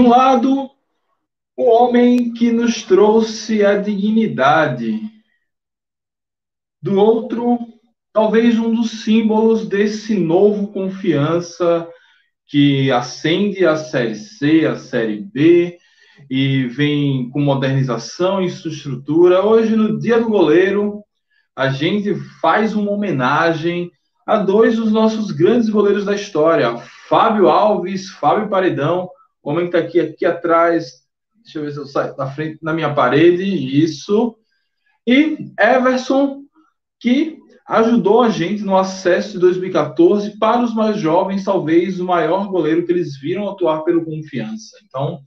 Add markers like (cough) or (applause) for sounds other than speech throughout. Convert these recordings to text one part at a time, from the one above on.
Um lado, o homem que nos trouxe a dignidade. Do outro, talvez um dos símbolos desse novo confiança que ascende a Série C, a Série B, e vem com modernização e sua estrutura. Hoje, no Dia do Goleiro, a gente faz uma homenagem a dois dos nossos grandes goleiros da história, Fábio Alves, Fábio Paredão, homem que está aqui, aqui atrás, deixa eu ver se eu saio da frente, na minha parede, isso, e Everson, que ajudou a gente no acesso de 2014 para os mais jovens, talvez o maior goleiro que eles viram atuar pelo Confiança. Então,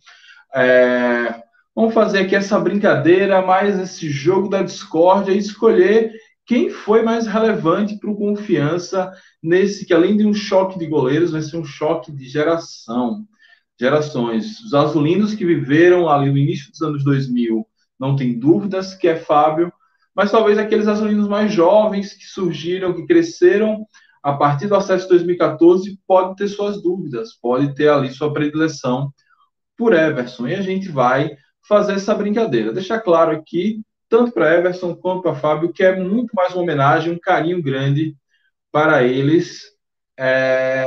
é, vamos fazer aqui essa brincadeira, mais esse jogo da discórdia e escolher quem foi mais relevante para o Confiança nesse que, além de um choque de goleiros, vai ser um choque de geração. Gerações. Os azulinos que viveram ali no início dos anos 2000, não tem dúvidas que é Fábio, mas talvez aqueles azulinos mais jovens que surgiram, que cresceram a partir do acesso de 2014, pode ter suas dúvidas, pode ter ali sua predileção por Everson. E a gente vai fazer essa brincadeira. Deixar claro aqui, tanto para Everson quanto para Fábio, que é muito mais uma homenagem, um carinho grande para eles. É...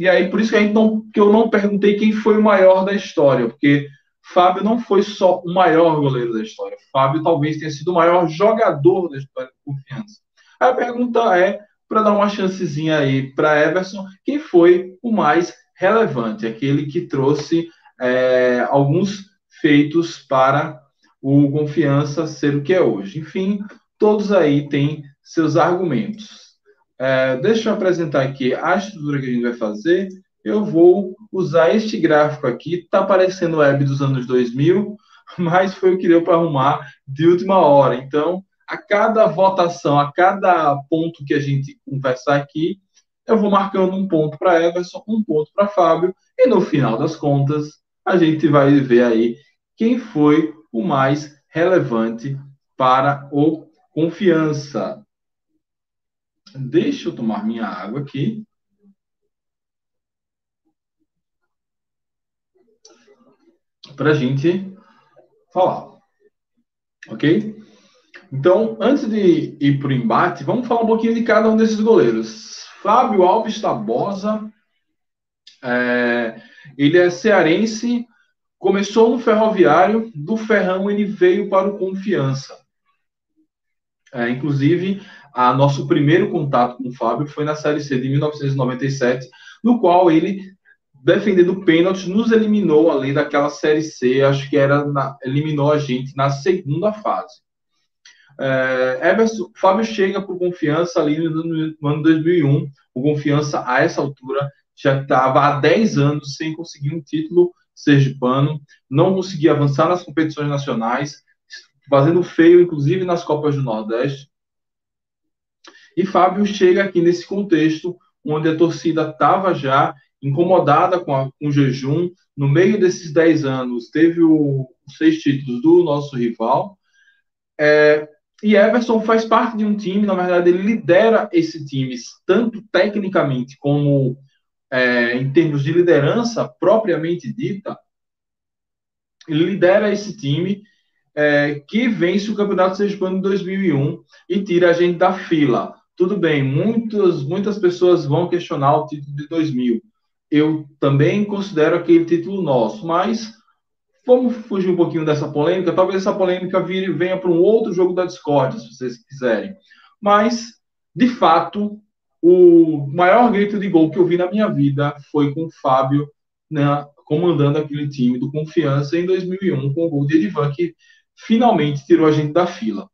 E aí, por isso que, a gente não, que eu não perguntei quem foi o maior da história, porque Fábio não foi só o maior goleiro da história. Fábio talvez tenha sido o maior jogador da história de confiança. A pergunta é, para dar uma chancezinha aí para Everson, quem foi o mais relevante, aquele que trouxe é, alguns feitos para o Confiança ser o que é hoje. Enfim, todos aí têm seus argumentos. É, deixa eu apresentar aqui a estrutura que a gente vai fazer. Eu vou usar este gráfico aqui, está aparecendo o web dos anos 2000, (laughs) mas foi o que deu para arrumar de última hora. Então, a cada votação, a cada ponto que a gente conversar aqui, eu vou marcando um ponto para Everson, um ponto para Fábio, e no final das contas, a gente vai ver aí quem foi o mais relevante para o confiança. Deixa eu tomar minha água aqui. Para a gente falar. Ok? Então, antes de ir para o embate, vamos falar um pouquinho de cada um desses goleiros. Fábio Alves Tabosa, é, ele é cearense, começou no Ferroviário, do Ferrão ele veio para o Confiança. É, inclusive, a nosso primeiro contato com o Fábio foi na Série C de 1997, no qual ele, defendendo pênalti, nos eliminou além daquela Série C, acho que era na, eliminou a gente na segunda fase. É, Everson, Fábio chega por confiança ali no, no, ano 2001. O confiança, a essa altura, já estava há 10 anos sem conseguir um título sergipano, não conseguia avançar nas competições nacionais, fazendo feio, inclusive nas Copas do Nordeste. E Fábio chega aqui nesse contexto onde a torcida estava já incomodada com, a, com, o jejum. No meio desses 10 anos, teve o, os seis títulos do nosso rival. É, e Everson faz parte de um time, na verdade, ele lidera esse time, tanto tecnicamente como é, em termos de liderança propriamente dita. Ele lidera esse time é, que vence o Campeonato Sergipano em 2001 e tira a gente da fila. Tudo bem, muitas, muitas pessoas vão questionar o título de 2000. Eu também considero aquele título nosso, mas Vamos fugir um pouquinho dessa polêmica. Talvez essa polêmica vire, venha para um outro jogo da discórdia, se vocês quiserem. Mas, de fato, o maior grito de gol que eu vi na minha vida foi com o Fábio né, comandando aquele time do Confiança em 2001, com o gol de Edivan, que finalmente tirou a gente da fila.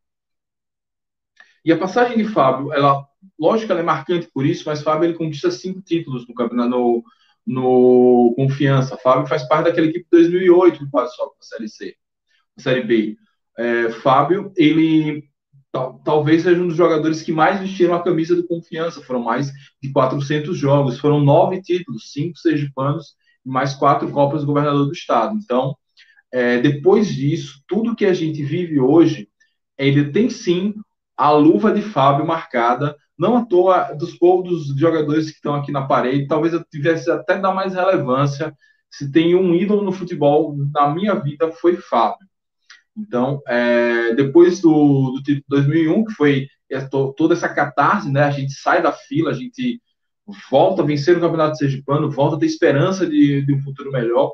E a passagem de Fábio, ela, lógico ela é marcante por isso, mas Fábio ele conquista cinco títulos no campeonato, no, no Confiança. Fábio faz parte daquela equipe de 2008 que sobe para a Série C, a Série B. É, Fábio, ele tal, talvez seja um dos jogadores que mais vestiram a camisa do Confiança. Foram mais de 400 jogos, foram nove títulos, cinco sergipanos e mais quatro Copas do Governador do Estado. Então, é, depois disso, tudo que a gente vive hoje, ele tem sim a luva de Fábio marcada não à toa, dos povos dos jogadores que estão aqui na parede, talvez eu tivesse até dar mais relevância se tem um ídolo no futebol, na minha vida, foi Fábio. Então, é, depois do, do título 2001, que foi toda essa catarse, né? A gente sai da fila, a gente volta a vencer o Campeonato Sergipano, volta a ter esperança de, de um futuro melhor.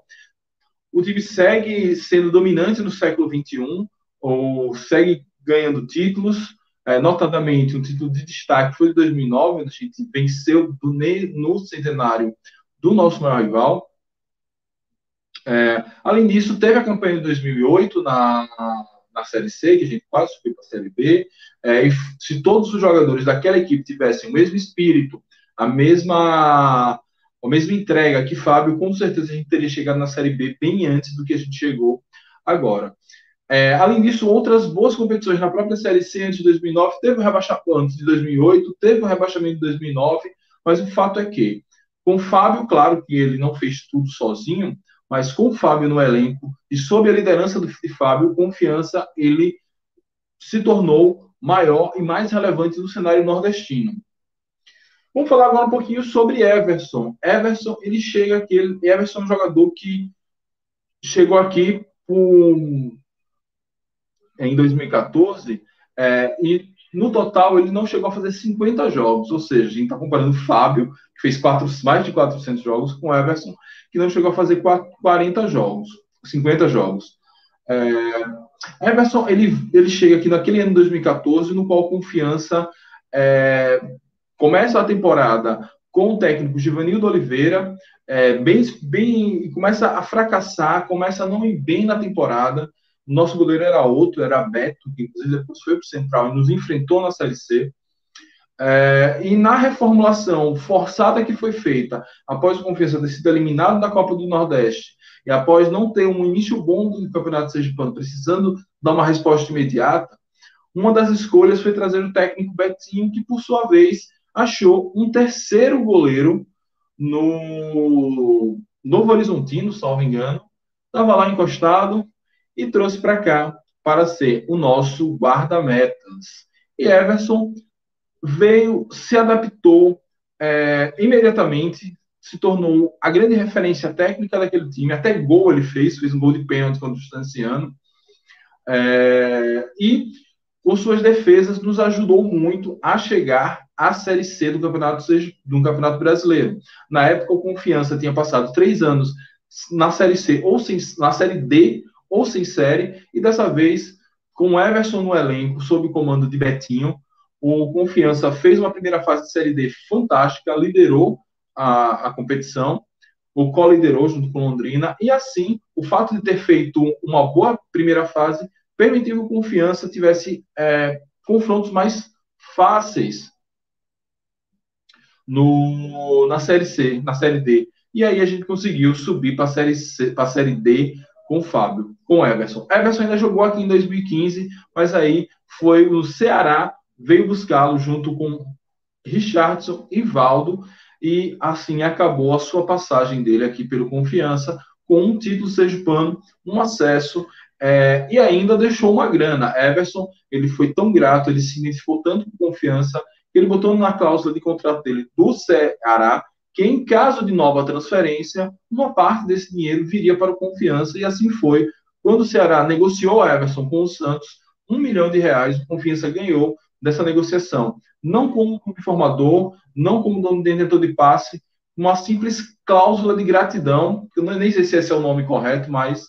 O time segue sendo dominante no século XXI, ou segue ganhando títulos, é, notadamente um título de destaque foi de 2009, a gente venceu do, no centenário do nosso maior rival. É, além disso, teve a campanha de 2008 na, na Série C, que a gente quase subiu para a Série B. É, e se todos os jogadores daquela equipe tivessem o mesmo espírito, a mesma, a mesma entrega que Fábio, com certeza a gente teria chegado na Série B bem antes do que a gente chegou agora. É, além disso, outras boas competições na própria Série C antes de 2009, teve o rebaixamento antes de 2008, teve o rebaixamento de 2009, mas o fato é que, com o Fábio, claro que ele não fez tudo sozinho, mas com o Fábio no elenco e sob a liderança do Fábio, confiança, ele se tornou maior e mais relevante no cenário nordestino. Vamos falar agora um pouquinho sobre Everson. Everson, ele chega aqui, ele, Everson é um jogador que chegou aqui por, em 2014 é, e no total ele não chegou a fazer 50 jogos, ou seja, a gente está comparando o Fábio, que fez quatro, mais de 400 jogos, com Everson, que não chegou a fazer 40 jogos, 50 jogos. É, Everson, ele, ele chega aqui naquele ano de 2014, no qual confiança é, começa a temporada com o técnico Givanildo Oliveira, é, bem, bem, começa a fracassar, começa a não ir bem na temporada. Nosso goleiro era outro, era Beto, que inclusive depois foi para o Central e nos enfrentou na Série C. É, e na reformulação forçada que foi feita, após o Confiança ter sido eliminado da Copa do Nordeste, e após não ter um início bom do Campeonato Sergipano, precisando dar uma resposta imediata, uma das escolhas foi trazer o técnico Betinho, que por sua vez achou um terceiro goleiro no Novo Horizontino, salvo engano, estava lá encostado e trouxe para cá para ser o nosso guarda-metas. E Everson veio, se adaptou é, imediatamente, se tornou a grande referência técnica daquele time. Até gol ele fez, fez um gol de pênalti contra o Distanciano. É, e com suas defesas nos ajudou muito a chegar à Série C do Campeonato, do Campeonato Brasileiro. Na época, o Confiança tinha passado três anos na Série C ou na Série D ou sem série, e dessa vez, com Everson no elenco, sob o comando de Betinho, o Confiança fez uma primeira fase de Série D fantástica, liderou a, a competição, o co-liderou junto com Londrina, e assim, o fato de ter feito uma boa primeira fase permitiu que o Confiança tivesse é, confrontos mais fáceis no, na Série C, na Série D. E aí a gente conseguiu subir para a Série C, Série D com o Fábio, com o Everson. Everson ainda jogou aqui em 2015, mas aí foi o Ceará veio buscá-lo junto com Richardson e Valdo, e assim acabou a sua passagem dele aqui pelo Confiança, com um título sergipano, um acesso, é, e ainda deixou uma grana. Everson, ele foi tão grato, ele se identificou tanto com confiança, que ele botou na cláusula de contrato dele do Ceará, que em caso de nova transferência, uma parte desse dinheiro viria para o Confiança, e assim foi. Quando o Ceará negociou a Everson com o Santos, um milhão de reais, o Confiança ganhou dessa negociação. Não como informador, não como dono detentor de passe, uma simples cláusula de gratidão, que eu nem sei se esse é o nome correto, mas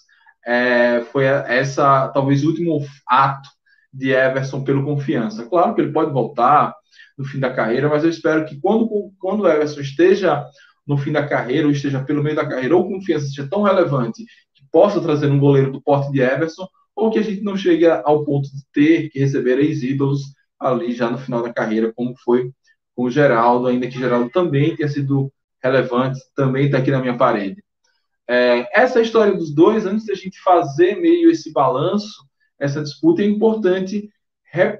é, foi essa, talvez, o último ato de Everson pelo confiança. Claro que ele pode voltar no fim da carreira, mas eu espero que quando, quando o Everson esteja no fim da carreira, ou esteja pelo meio da carreira, ou confiança seja tão relevante que possa trazer um goleiro do porte de Everson, ou que a gente não chegue ao ponto de ter que receber ex-ídolos ali já no final da carreira, como foi com o Geraldo, ainda que Geraldo também tenha sido relevante, também está aqui na minha parede. É, essa história dos dois, antes da gente fazer meio esse balanço, essa disputa, é importante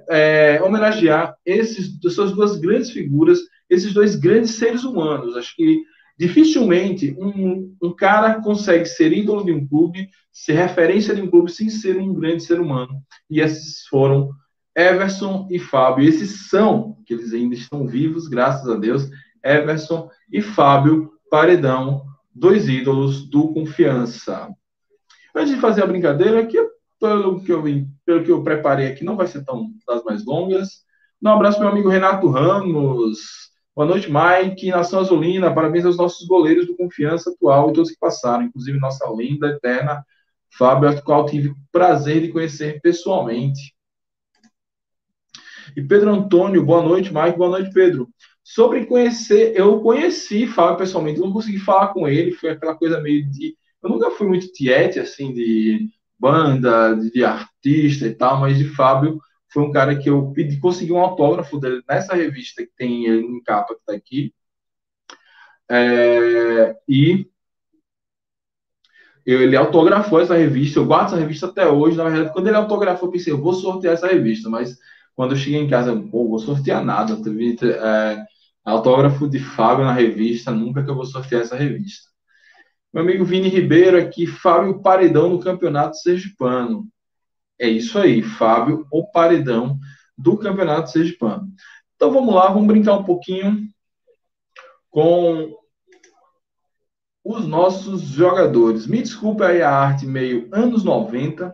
é, homenagear esses, essas duas grandes figuras, esses dois grandes seres humanos. Acho que dificilmente um, um cara consegue ser ídolo de um clube, ser referência de um clube, sem ser um grande ser humano. E esses foram Everson e Fábio. Esses são, que eles ainda estão vivos, graças a Deus, Everson e Fábio Paredão, dois ídolos do Confiança. Antes de fazer a brincadeira, que pelo que eu, pelo que eu preparei aqui, não vai ser tão das mais longas. Um abraço meu amigo Renato Ramos. Boa noite, Mike. Nação Azulina, parabéns aos nossos goleiros do Confiança atual e todos que passaram, inclusive nossa linda, eterna Fábio, a qual tive o prazer de conhecer pessoalmente. E Pedro Antônio, boa noite, Mike. Boa noite, Pedro. Sobre conhecer, eu conheci Fábio pessoalmente, não consegui falar com ele, foi aquela coisa meio de. Eu nunca fui muito tiete, assim, de banda, de artista e tal, mas de Fábio foi um cara que eu pedi, consegui um autógrafo dele nessa revista que tem ele em capa que está aqui. É, e eu, ele autografou essa revista, eu guardo essa revista até hoje. Na verdade, quando ele autografou, eu pensei, eu vou sortear essa revista, mas quando eu cheguei em casa, eu, vou sortear nada. É, autógrafo de Fábio na revista, nunca que eu vou sortear essa revista. Meu amigo Vini Ribeiro aqui, Fábio Paredão no Campeonato Sergipano. É isso aí, Fábio, o Paredão do Campeonato Sergipano. Então vamos lá, vamos brincar um pouquinho com os nossos jogadores. Me desculpe aí a arte meio anos 90,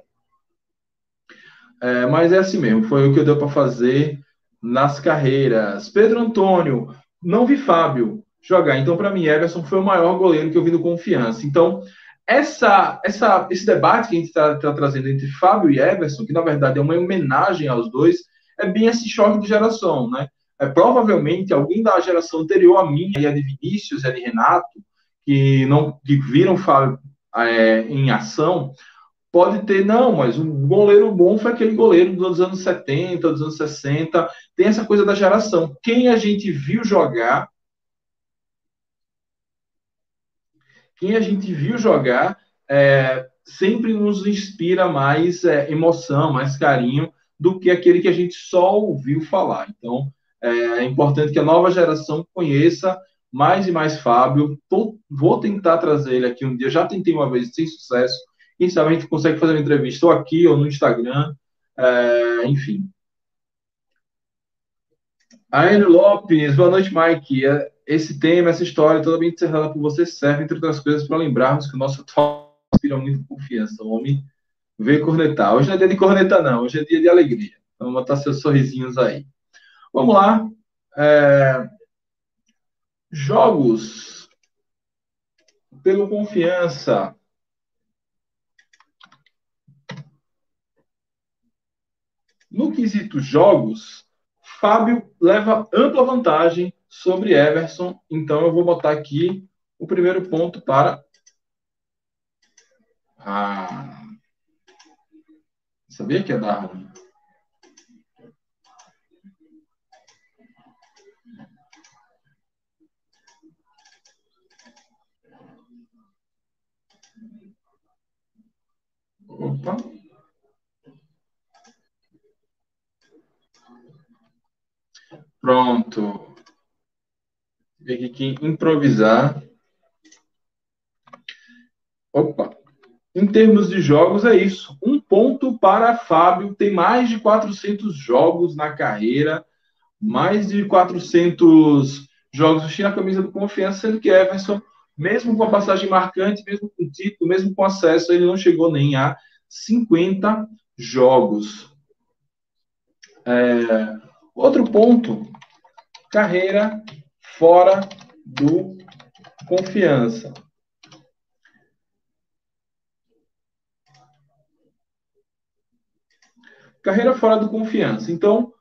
é, mas é assim mesmo, foi o que deu para fazer nas carreiras. Pedro Antônio, não vi Fábio jogar, então para mim Everson foi o maior goleiro que eu vi no Confiança. Então, essa, essa, esse debate que a gente está tá trazendo entre Fábio e Everson, que na verdade é uma homenagem aos dois, é bem esse choque de geração, né? É, provavelmente alguém da geração anterior a mim, e a de Vinícius e a de Renato, que não que viram Fábio é, em ação, pode ter, não, mas um goleiro bom foi aquele goleiro dos anos 70, dos anos 60, tem essa coisa da geração. Quem a gente viu jogar, quem a gente viu jogar, é, sempre nos inspira mais é, emoção, mais carinho do que aquele que a gente só ouviu falar. Então, é, é importante que a nova geração conheça mais e mais Fábio. Tô, vou tentar trazer ele aqui um dia. Já tentei uma vez sem sucesso. Quem sabe a gente consegue fazer uma entrevista ou aqui ou no Instagram. É, enfim. Aine Lopes, boa noite, Mike. Esse tema, essa história, toda bem encerrada por você, serve, entre outras coisas, para lembrarmos que o nosso atual inspira muita confiança. O homem veio cornetar. Hoje não é dia de corneta, não. Hoje é dia de alegria. Então, botar seus sorrisinhos aí. Vamos lá. É, Jogos pelo confiança. No quesito jogos, Fábio leva ampla vantagem sobre Everson. Então eu vou botar aqui o primeiro ponto para. Ah, sabia que ia dar ruim. Opa. Pronto. Tem que improvisar. Opa. Em termos de jogos, é isso. Um ponto para Fábio. Tem mais de 400 jogos na carreira. Mais de 400 jogos vestindo a camisa do Confiança, sendo que Everson mesmo com a passagem marcante, mesmo com título, mesmo com acesso, ele não chegou nem a 50 jogos. É, outro ponto, carreira fora do confiança. Carreira fora do confiança. Então,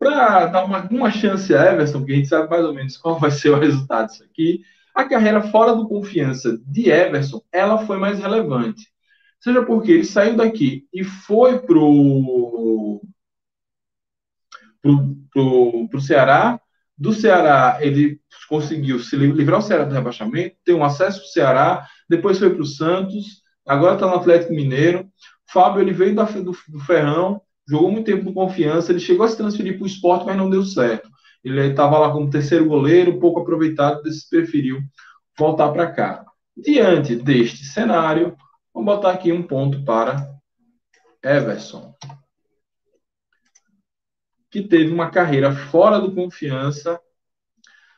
para dar uma, uma chance a Everson, porque a gente sabe mais ou menos qual vai ser o resultado disso aqui, a carreira fora do confiança de Everson, ela foi mais relevante. Seja porque ele saiu daqui e foi pro pro, pro, pro Ceará. Do Ceará, ele conseguiu se livrar o Ceará do rebaixamento, ter um acesso para o Ceará, depois foi para o Santos, agora está no Atlético Mineiro. Fábio, ele veio da, do, do Ferrão, jogou muito tempo no Confiança, ele chegou a se transferir para o esporte, mas não deu certo. Ele estava lá como terceiro goleiro, pouco aproveitado, preferiu voltar para cá. Diante deste cenário, vamos botar aqui um ponto para Everson, que teve uma carreira fora do confiança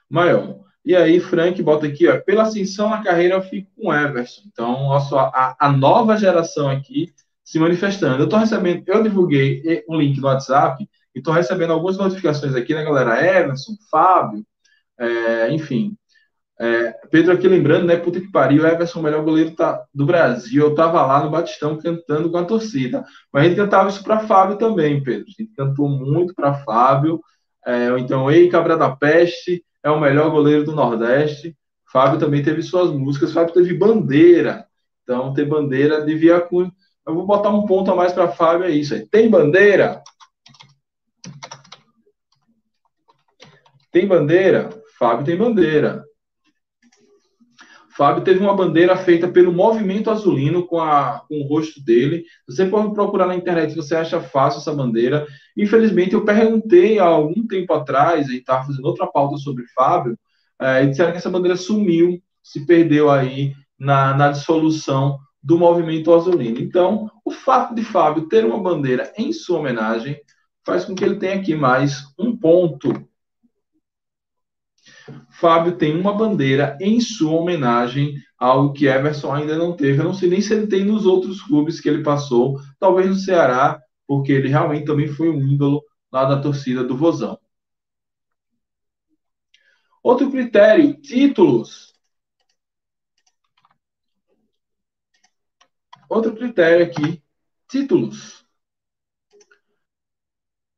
maior. E aí, Frank bota aqui, ó, pela ascensão na carreira, eu fico com Everson. Então, nosso, a, a nova geração aqui se manifestando. Eu estou recebendo, eu divulguei um link no WhatsApp e estou recebendo algumas notificações aqui, né, galera? Everson, Fábio, é, enfim. É, Pedro aqui lembrando, né? Puta que pariu, Everson, o melhor goleiro tá, do Brasil. Eu tava lá no Batistão cantando com a torcida. Mas a gente cantava isso para Fábio também, Pedro. A gente cantou muito para Fábio. É, então, Ei, Cabra da Peste é o melhor goleiro do Nordeste. Fábio também teve suas músicas. Fábio teve bandeira. Então, ter bandeira devia. Eu vou botar um ponto a mais para Fábio, é isso aí. Tem bandeira? Tem bandeira? Fábio tem bandeira. Fábio teve uma bandeira feita pelo Movimento Azulino com, a, com o rosto dele. Você pode procurar na internet, você acha fácil essa bandeira. Infelizmente, eu perguntei há algum tempo atrás, e estava fazendo outra pauta sobre Fábio, é, e disseram que essa bandeira sumiu, se perdeu aí na, na dissolução do movimento azulino. Então, o fato de Fábio ter uma bandeira em sua homenagem faz com que ele tenha aqui mais um ponto. Fábio tem uma bandeira em sua homenagem, algo que Everson ainda não teve. Eu não sei nem se ele tem nos outros clubes que ele passou, talvez no Ceará, porque ele realmente também foi um ídolo lá da torcida do Vozão. Outro critério, títulos. Outro critério aqui, títulos.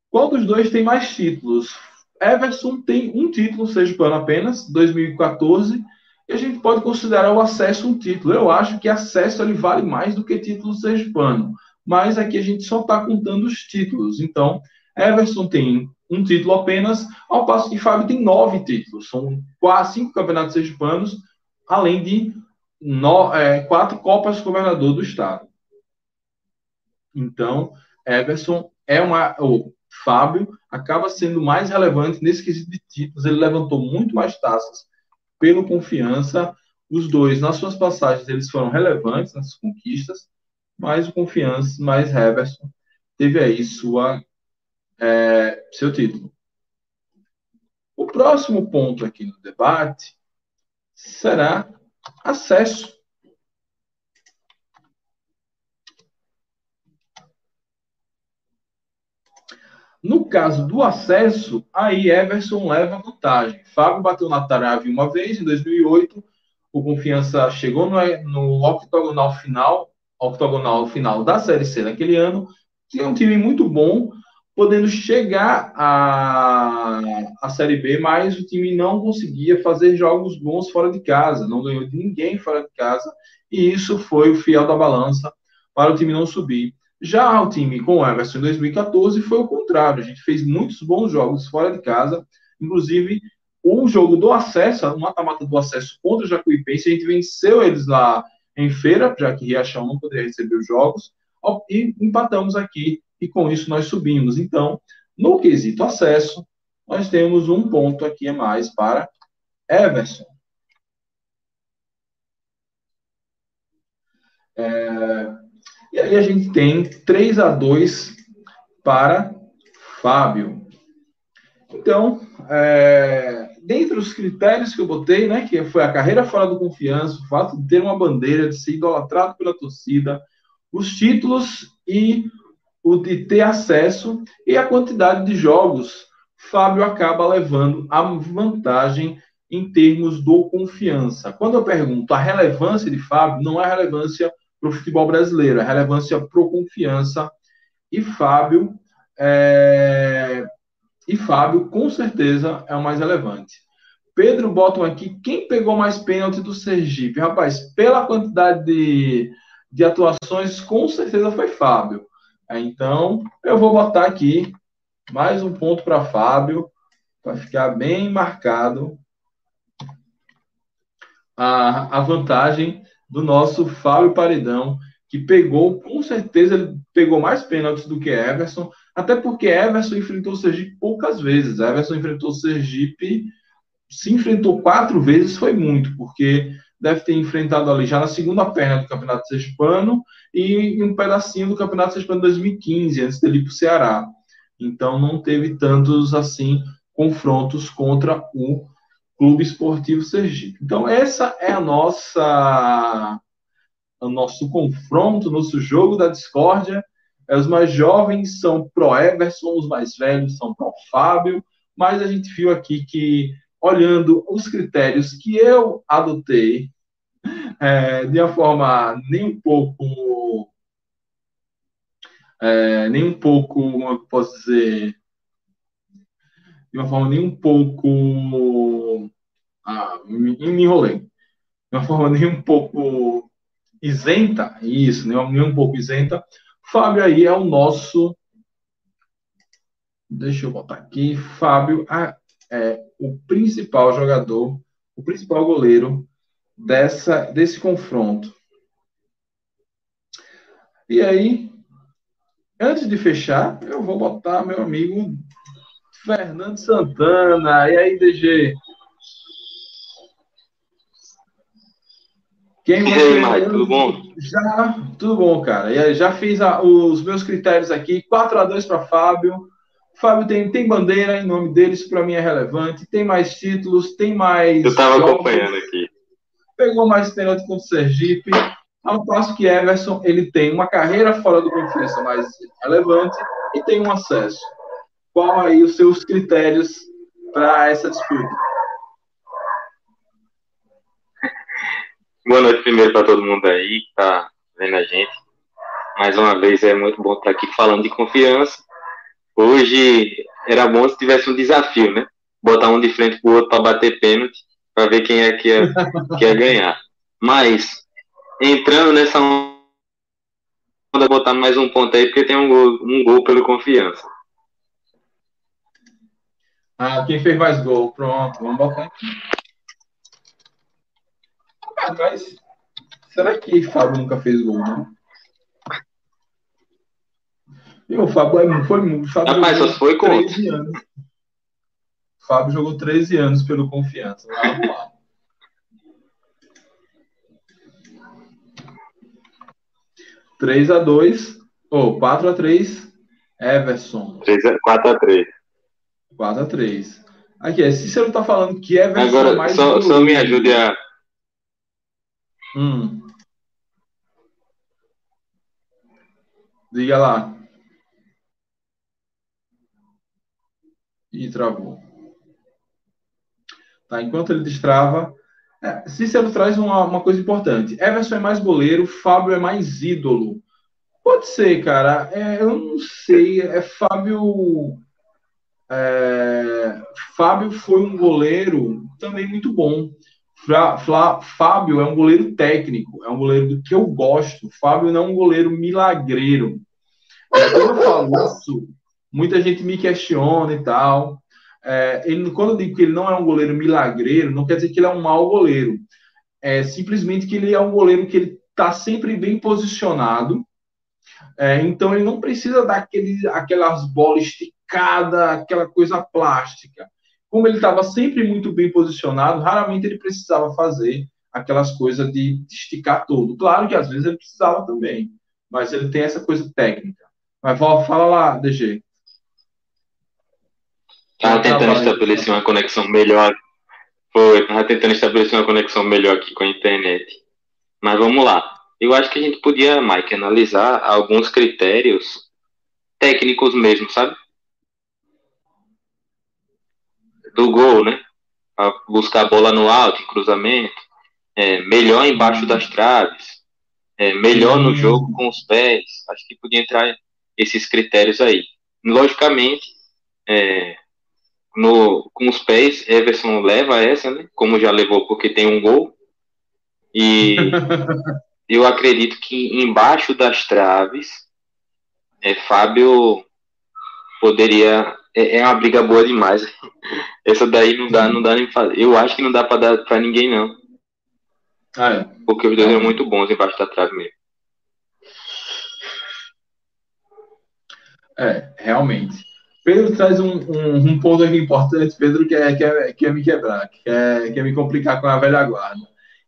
Qual dos dois tem mais títulos? Everson tem um título sergipano apenas, 2014, e a gente pode considerar o acesso um título. Eu acho que acesso ele vale mais do que título sergipano, mas aqui a gente só está contando os títulos. Então, Everson tem um título apenas, ao passo que Fábio tem nove títulos. São quase cinco campeonatos sergipanos, além de no, é, quatro Copas Governador do Estado. Então, Everson é uma. Fábio acaba sendo mais relevante nesse quesito de títulos. Ele levantou muito mais taças pelo confiança. Os dois, nas suas passagens, eles foram relevantes nas conquistas, mas o confiança, mais Everson, teve aí sua, é, seu título. O próximo ponto aqui no debate será acesso. No caso do acesso, aí Everson leva vantagem. Fábio bateu na trave uma vez, em 2008. O Confiança chegou no, no octogonal final, octogonal final da Série C naquele ano. Tinha um time muito bom, podendo chegar à, à Série B, mas o time não conseguia fazer jogos bons fora de casa, não ganhou de ninguém fora de casa, e isso foi o fiel da balança para o time não subir. Já o time com o Everson em 2014 foi o contrário, a gente fez muitos bons jogos fora de casa, inclusive o jogo do acesso, o mata-mata do acesso contra o Jacuipense, a gente venceu eles lá em feira, já que Riachão não poderia receber os jogos, e empatamos aqui e com isso nós subimos. Então, no quesito acesso, nós temos um ponto aqui a mais para Everson. É, e aí a gente tem 3 a 2 para Fábio. Então, é, dentre os critérios que eu botei, né, que foi a carreira fora do confiança, o fato de ter uma bandeira, de ser idolatrado pela torcida, os títulos e o de ter acesso e a quantidade de jogos, Fábio acaba levando a vantagem em termos do confiança. Quando eu pergunto a relevância de Fábio, não é relevância para o futebol brasileiro, é relevância para o confiança. E Fábio, é... e Fábio, com certeza, é o mais relevante. Pedro botam aqui, quem pegou mais pênalti do Sergipe? Rapaz, pela quantidade de, de atuações, com certeza foi Fábio. Então, eu vou botar aqui mais um ponto para Fábio, para ficar bem marcado a, a vantagem do nosso Fábio Paredão, que pegou, com certeza, ele pegou mais pênaltis do que Everson, até porque Everson enfrentou o Sergipe poucas vezes. Everson enfrentou o Sergipe, se enfrentou quatro vezes, foi muito, porque deve ter enfrentado ali já na segunda perna do Campeonato Sergipano e um pedacinho do Campeonato Sergipano 2015, antes dele ir para o Ceará. Então não teve tantos assim confrontos contra o Clube Esportivo Sergipe. Então, essa é a nossa o nosso confronto, nosso jogo da discórdia. É, os mais jovens são pro Everson, os mais velhos são pro Fábio, mas a gente viu aqui que, olhando os critérios que eu adotei, (laughs) é, de uma forma nem um pouco. É, nem um pouco, como eu posso dizer, de uma forma nem um pouco. Ah, me, enrolei. De uma forma nem um pouco isenta, isso, nem, um pouco isenta. Fábio aí é o nosso. Deixa eu botar aqui. Fábio é o principal jogador, o principal goleiro dessa, desse confronto. E aí, antes de fechar, eu vou botar meu amigo Fernando Santana. E aí, DG? Quem e aí, Mike, tudo bom? Já, tudo bom, cara. Já fiz a, os meus critérios aqui. 4 a 2 para Fábio. Fábio tem, tem bandeira em nome dele, isso para mim é relevante. Tem mais títulos, tem mais. Eu estava acompanhando aqui. Pegou mais pênalti contra o Sergipe. Ao passo que Everson ele tem uma carreira fora do confiança mais relevante e tem um acesso qual aí os seus critérios para essa disputa? Boa noite primeiro para todo mundo aí que está vendo a gente. Mais uma vez é muito bom estar aqui falando de confiança. Hoje era bom se tivesse um desafio, né? Botar um de frente para o outro para bater pênalti, para ver quem é que ia, que ia ganhar. Mas, entrando nessa onda, botar mais um ponto aí, porque tem um gol, um gol pelo confiança. Ah, quem fez mais gol? Pronto, vamos botar aqui. Ah, mas será que Fábio nunca fez gol, não? E o Fábio é, foi Fábio Rapaz, só foi com anos. Fábio jogou 13 anos pelo Confiança. Lá. Três a 2 ou oh, 4 a 3 Everson. 3 a, 4 a 3 4 a 3 Aqui, é, Cícero tá falando que é versão Agora, mais. Só, só me ajude a. Hum. Diga lá. E travou. Tá, enquanto ele destrava. É, Cícero traz uma, uma coisa importante. Everson é mais goleiro, Fábio é mais ídolo. Pode ser, cara. É, eu não sei. É Fábio é, Fábio foi um goleiro também muito bom. Fra, Fra, Fábio é um goleiro técnico, é um goleiro do que eu gosto. Fábio não é um goleiro milagreiro. É, quando eu falo isso, muita gente me questiona e tal. É, ele, quando eu digo que ele não é um goleiro milagreiro, não quer dizer que ele é um mau goleiro. É simplesmente que ele é um goleiro que ele está sempre bem posicionado. É, então ele não precisa dar aquele, aquelas bolas cada aquela coisa plástica. Como ele estava sempre muito bem posicionado, raramente ele precisava fazer aquelas coisas de esticar todo. Claro que às vezes ele precisava também, mas ele tem essa coisa técnica. Mas fala lá, DG. Estava tentando estabelecer uma conexão melhor. Foi, estava tentando estabelecer uma conexão melhor aqui com a internet. Mas vamos lá. Eu acho que a gente podia, Mike, analisar alguns critérios técnicos mesmo, sabe? Do gol, né? A buscar a bola no alto, em cruzamento, é, melhor embaixo das traves, é, melhor no jogo com os pés. Acho que podia entrar esses critérios aí. Logicamente, é, no, com os pés, Everson leva essa, né? Como já levou, porque tem um gol. E (laughs) eu acredito que embaixo das traves, é, Fábio poderia é, é uma briga boa demais. (laughs) Essa daí não dá, não dá nem fazer. Eu acho que não dá pra dar pra ninguém, não. Ah, é. Porque os dois são muito bons embaixo da trave mesmo. É, realmente. Pedro traz um, um, um, ponto aqui importante. Pedro quer, quer, quer me quebrar, quer, quer me complicar com a velha guarda.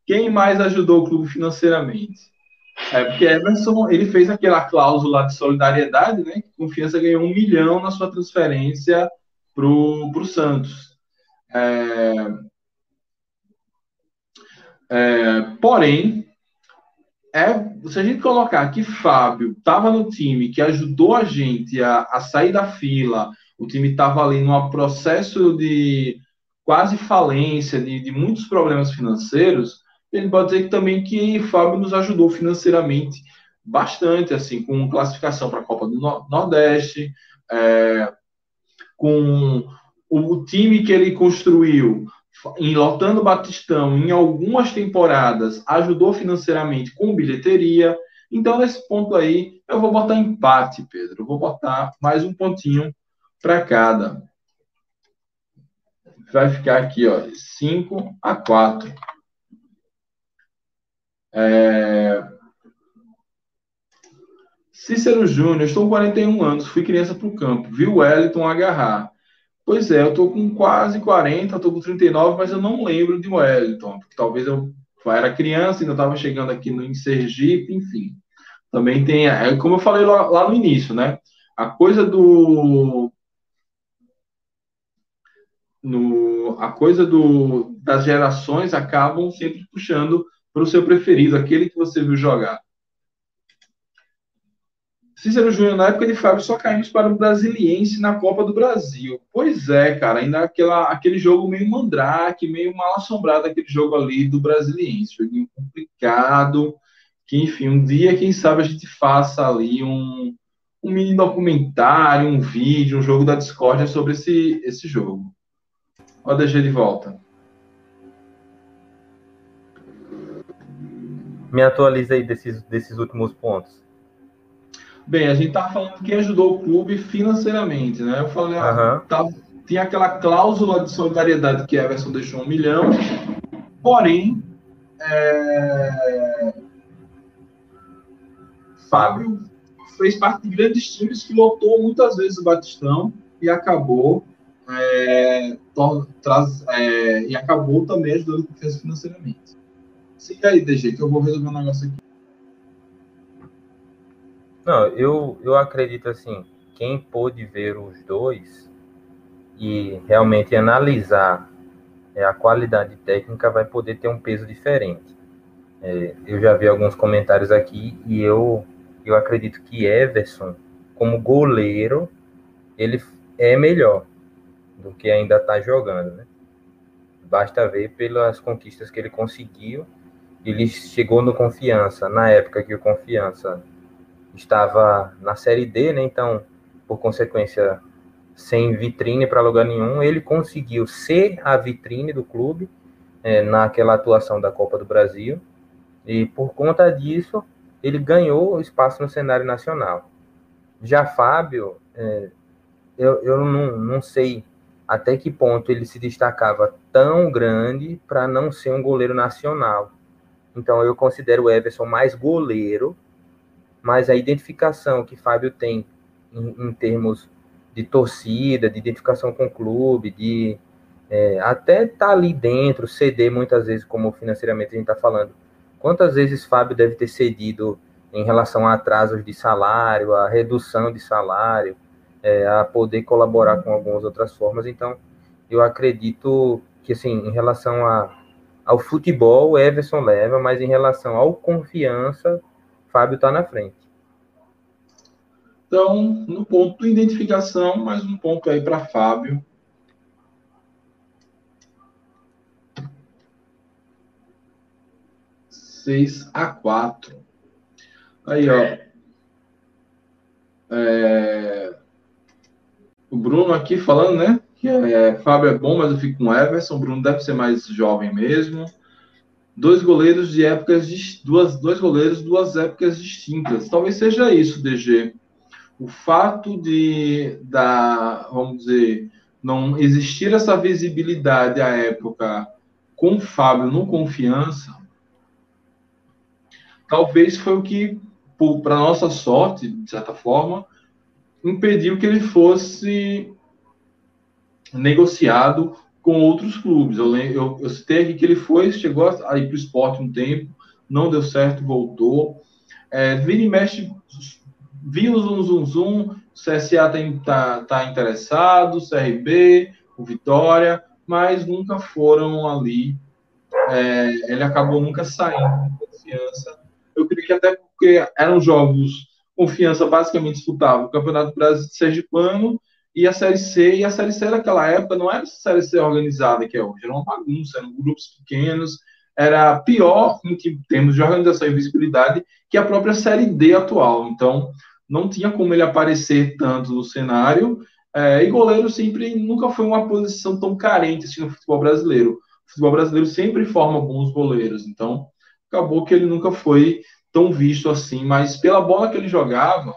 Quem mais ajudou o clube financeiramente? É porque Emerson ele fez aquela cláusula de solidariedade, né? Confiança ganhou um milhão na sua transferência para o Santos. É, É, porém, é, se a gente colocar que Fábio estava no time que ajudou a gente a, a sair da fila, o time estava ali num processo de quase falência, de, de muitos problemas financeiros, ele pode dizer que também que Fábio nos ajudou financeiramente bastante, assim, com classificação para a Copa do Nordeste, é, com o time que ele construiu, em lotando Batistão, em algumas temporadas, ajudou financeiramente com bilheteria. Então, nesse ponto aí, eu vou botar empate, Pedro. Eu vou botar mais um pontinho para cada. Vai ficar aqui, ó, 5 a 4. É... Cícero Júnior, estou com 41 anos, fui criança para o campo, vi o Wellington agarrar. Pois é, eu estou com quase 40, estou com 39, mas eu não lembro de Wellington, porque talvez eu era criança, ainda estava chegando aqui no, em Sergipe, enfim. Também tem, é, como eu falei lá, lá no início, né? A coisa do. No, a coisa do, das gerações acabam sempre puxando para o seu preferido, aquele que você viu jogar. Cícero Júnior, na época de Fábio, só caímos para o Brasiliense na Copa do Brasil. Pois é, cara, ainda aquela, aquele jogo meio mandrake, meio mal assombrado, aquele jogo ali do Brasiliense. Joguinho complicado, que, enfim, um dia, quem sabe, a gente faça ali um, um mini documentário, um vídeo, um jogo da discórdia sobre esse, esse jogo. Ó, DG de volta. Me atualiza aí desses, desses últimos pontos. Bem, a gente tá falando que ajudou o clube financeiramente, né? Eu falei, uhum. tá, tinha aquela cláusula de solidariedade que Everson deixou um milhão, porém, é... Fábio fez parte de grandes times que lotou muitas vezes o Batistão e acabou é, traz, é, e acabou também ajudando o financeiramente. Siga aí, DG, que eu vou resolver um negócio aqui. Não, eu, eu acredito assim, quem pôde ver os dois e realmente analisar é, a qualidade técnica vai poder ter um peso diferente. É, eu já vi alguns comentários aqui e eu, eu acredito que Everson, como goleiro, ele é melhor do que ainda está jogando, né? Basta ver pelas conquistas que ele conseguiu. Ele chegou no Confiança, na época que o Confiança estava na Série D, né? Então, por consequência, sem vitrine para lugar nenhum, ele conseguiu ser a vitrine do clube é, naquela atuação da Copa do Brasil. E por conta disso, ele ganhou espaço no cenário nacional. Já Fábio, é, eu, eu não, não sei até que ponto ele se destacava tão grande para não ser um goleiro nacional. Então eu considero o Everson mais goleiro mas a identificação que Fábio tem em, em termos de torcida, de identificação com o clube, de é, até estar tá ali dentro, ceder muitas vezes, como financeiramente a gente está falando. Quantas vezes Fábio deve ter cedido em relação a atrasos de salário, a redução de salário, é, a poder colaborar com algumas outras formas. Então, eu acredito que, assim, em relação a, ao futebol, Everson leva, mas em relação ao confiança, Fábio está na frente. Então, no ponto de identificação, mais um ponto aí para Fábio. Seis a quatro. Aí, ó. É... O Bruno aqui falando, né? Que é, Fábio é bom, mas eu fico com Everson. O Bruno deve ser mais jovem mesmo dois goleiros de épocas duas dois goleiros duas épocas distintas talvez seja isso DG o fato de da vamos dizer não existir essa visibilidade à época com o Fábio no confiança talvez foi o que para nossa sorte de certa forma impediu que ele fosse negociado com outros clubes. Eu, eu, eu citei aqui que ele foi, chegou a ir para o esporte um tempo, não deu certo, voltou. É, vira e mexe, o zum, zum, zum, o CSA está tá interessado, o CRB, o Vitória, mas nunca foram ali é, ele acabou nunca saindo de confiança. Eu creio que até porque eram jogos confiança basicamente disputava o Campeonato Brasileiro Sergipano e a Série C, e a Série C naquela época não era a Série C organizada que é hoje, era uma bagunça, eram grupos pequenos, era pior em termos de organização e visibilidade que a própria Série D atual. Então, não tinha como ele aparecer tanto no cenário. É, e goleiro sempre nunca foi uma posição tão carente assim no futebol brasileiro. O futebol brasileiro sempre forma bons goleiros. Então, acabou que ele nunca foi tão visto assim. Mas pela bola que ele jogava,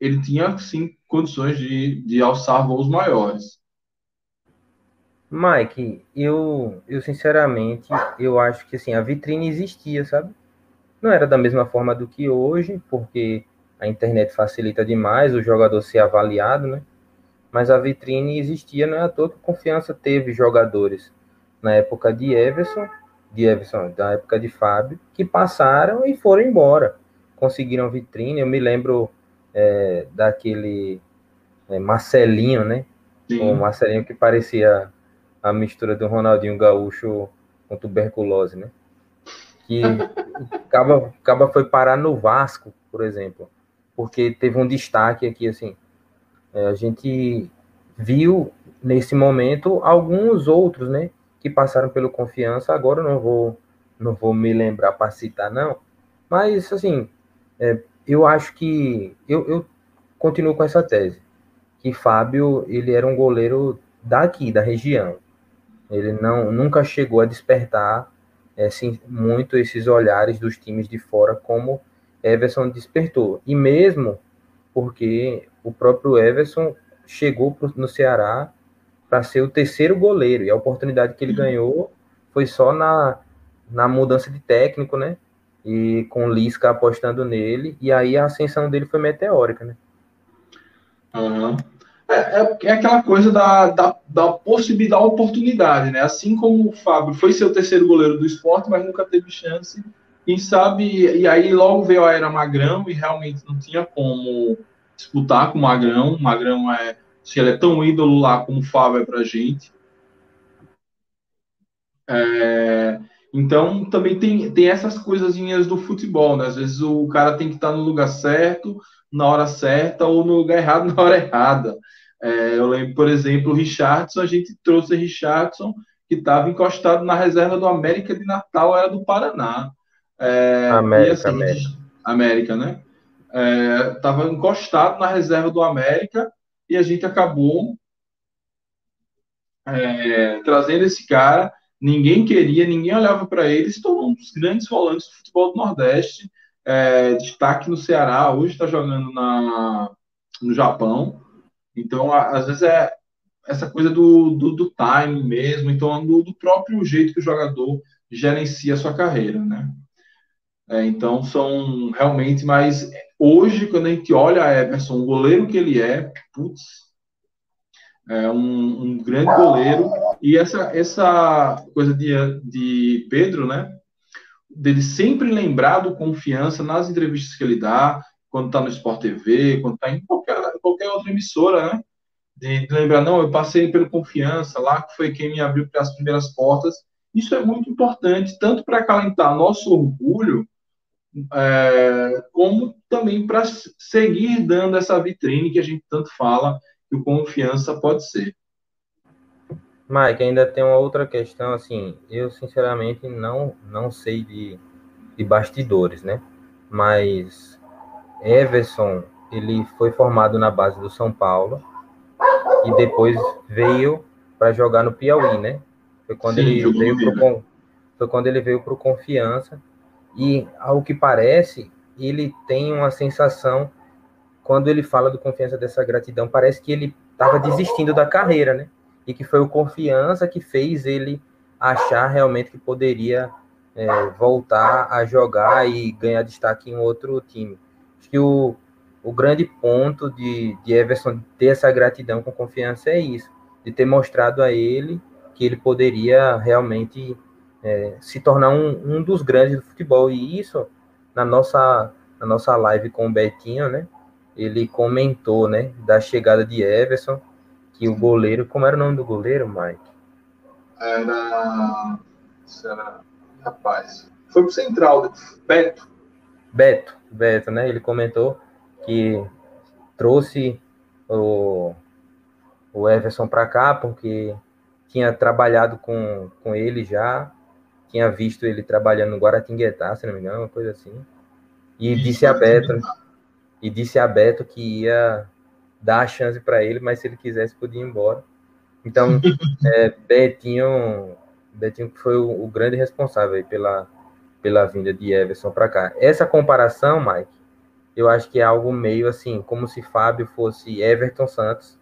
ele tinha sim condições de, de alçar voos maiores. Mike, eu, eu sinceramente, eu acho que assim, a vitrine existia, sabe? Não era da mesma forma do que hoje, porque a internet facilita demais o jogador ser avaliado, né? Mas a vitrine existia, não é à toa que Confiança teve jogadores na época de Everson, de Everson, da época de Fábio, que passaram e foram embora. Conseguiram vitrine, eu me lembro é, daquele é, Marcelinho, né? Sim. O Marcelinho que parecia a mistura do Ronaldinho Gaúcho com tuberculose, né? Que (laughs) acaba, acaba foi parar no Vasco, por exemplo, porque teve um destaque aqui, assim, é, a gente viu nesse momento alguns outros, né, que passaram pelo Confiança, agora não vou, não vou me lembrar para citar, não, mas, assim, é, eu acho que, eu, eu continuo com essa tese, que Fábio, ele era um goleiro daqui, da região, ele não nunca chegou a despertar assim, muito esses olhares dos times de fora como Everson despertou. E mesmo porque o próprio Everson chegou no Ceará para ser o terceiro goleiro e a oportunidade que ele uhum. ganhou foi só na, na mudança de técnico, né? E com o Lisca apostando nele, e aí a ascensão dele foi meteórica, né? Uhum. É, é, é, aquela coisa da, da, da possibilidade, da oportunidade, né? Assim como o Fábio foi seu terceiro goleiro do esporte, mas nunca teve chance. Quem sabe, e aí logo veio a era Magrão e realmente não tinha como disputar com o Magrão. O Magrão é, se ele é tão ídolo lá como o Fábio é pra gente. É, então também tem, tem essas coisinhas do futebol, né? Às vezes o cara tem que estar no lugar certo, na hora certa, ou no lugar errado (laughs) na hora errada. É, eu lembro, por exemplo, o Richardson, a gente trouxe o Richardson, que estava encostado na reserva do América de Natal, era do Paraná. É, América, assim, América. América, né? Estava é, encostado na reserva do América e a gente acabou é, trazendo esse cara. Ninguém queria, ninguém olhava para ele, se tornou um dos grandes volantes do futebol do Nordeste. É, destaque no Ceará, hoje está jogando na, no Japão. Então, às vezes é essa coisa do, do, do time mesmo, então do, do, próprio jeito que o jogador gerencia a sua carreira, né? É, então, são realmente, mas hoje, quando a gente olha a Everson, o goleiro que ele é, putz, é um, um grande goleiro, e essa, essa coisa de, de Pedro, né? Dele sempre lembrar do confiança nas entrevistas que ele dá, quando está no Sport TV, quando está em qualquer, qualquer outra emissora, né? De, de, lembrar, não, eu passei pelo confiança lá, que foi quem me abriu as primeiras portas. Isso é muito importante, tanto para acalentar nosso orgulho, é, como também para seguir dando essa vitrine que a gente tanto fala que o confiança pode ser. Mike, ainda tem uma outra questão, assim, eu sinceramente não, não sei de, de bastidores, né? Mas Everson, ele foi formado na base do São Paulo e depois veio para jogar no Piauí, né? Foi quando Sim, ele veio pro, foi quando ele veio para o Confiança e ao que parece ele tem uma sensação quando ele fala do Confiança dessa gratidão parece que ele estava desistindo da carreira, né? E que foi o Confiança que fez ele achar realmente que poderia é, voltar a jogar e ganhar destaque em outro time. Acho que o, o grande ponto de, de Everson ter essa gratidão com confiança é isso, de ter mostrado a ele que ele poderia realmente é, se tornar um, um dos grandes do futebol. E isso, na nossa, na nossa live com o Betinho, né? Ele comentou, né? Da chegada de Everson, que o goleiro. Como era o nome do goleiro, Mike? Era. Ceará. Rapaz. Foi pro Central, Beto. Beto, Beto, né? Ele comentou que trouxe o, o Everson para cá porque tinha trabalhado com, com ele já, tinha visto ele trabalhando no Guaratinguetá, se não me engano, uma coisa assim. E Isso, disse a Beto, e disse a Beto que ia dar a chance para ele, mas se ele quisesse podia ir embora. Então, (laughs) é, Betinho, Betinho foi o, o grande responsável pela, pela vinda de Everson para cá. Essa comparação, Mike, eu acho que é algo meio assim, como se Fábio fosse Everton Santos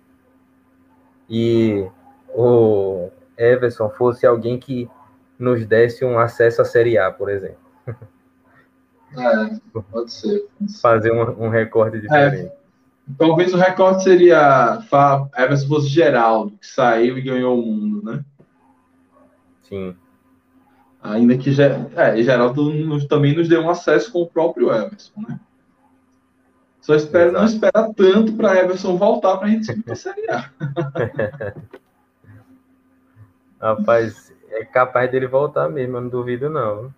e o Everson fosse alguém que nos desse um acesso à Série A, por exemplo. É, pode ser. Fazer um, um recorte diferente. É, talvez o recorte seria Everson fosse Geraldo, que saiu e ganhou o mundo, né? Sim. Ainda que é, Geraldo nos, também nos deu um acesso com o próprio Everson, né? Só espero Exato. não esperar tanto para Everson voltar para a gente subir para a Série A. (laughs) Rapaz, é capaz dele voltar mesmo, eu não duvido não.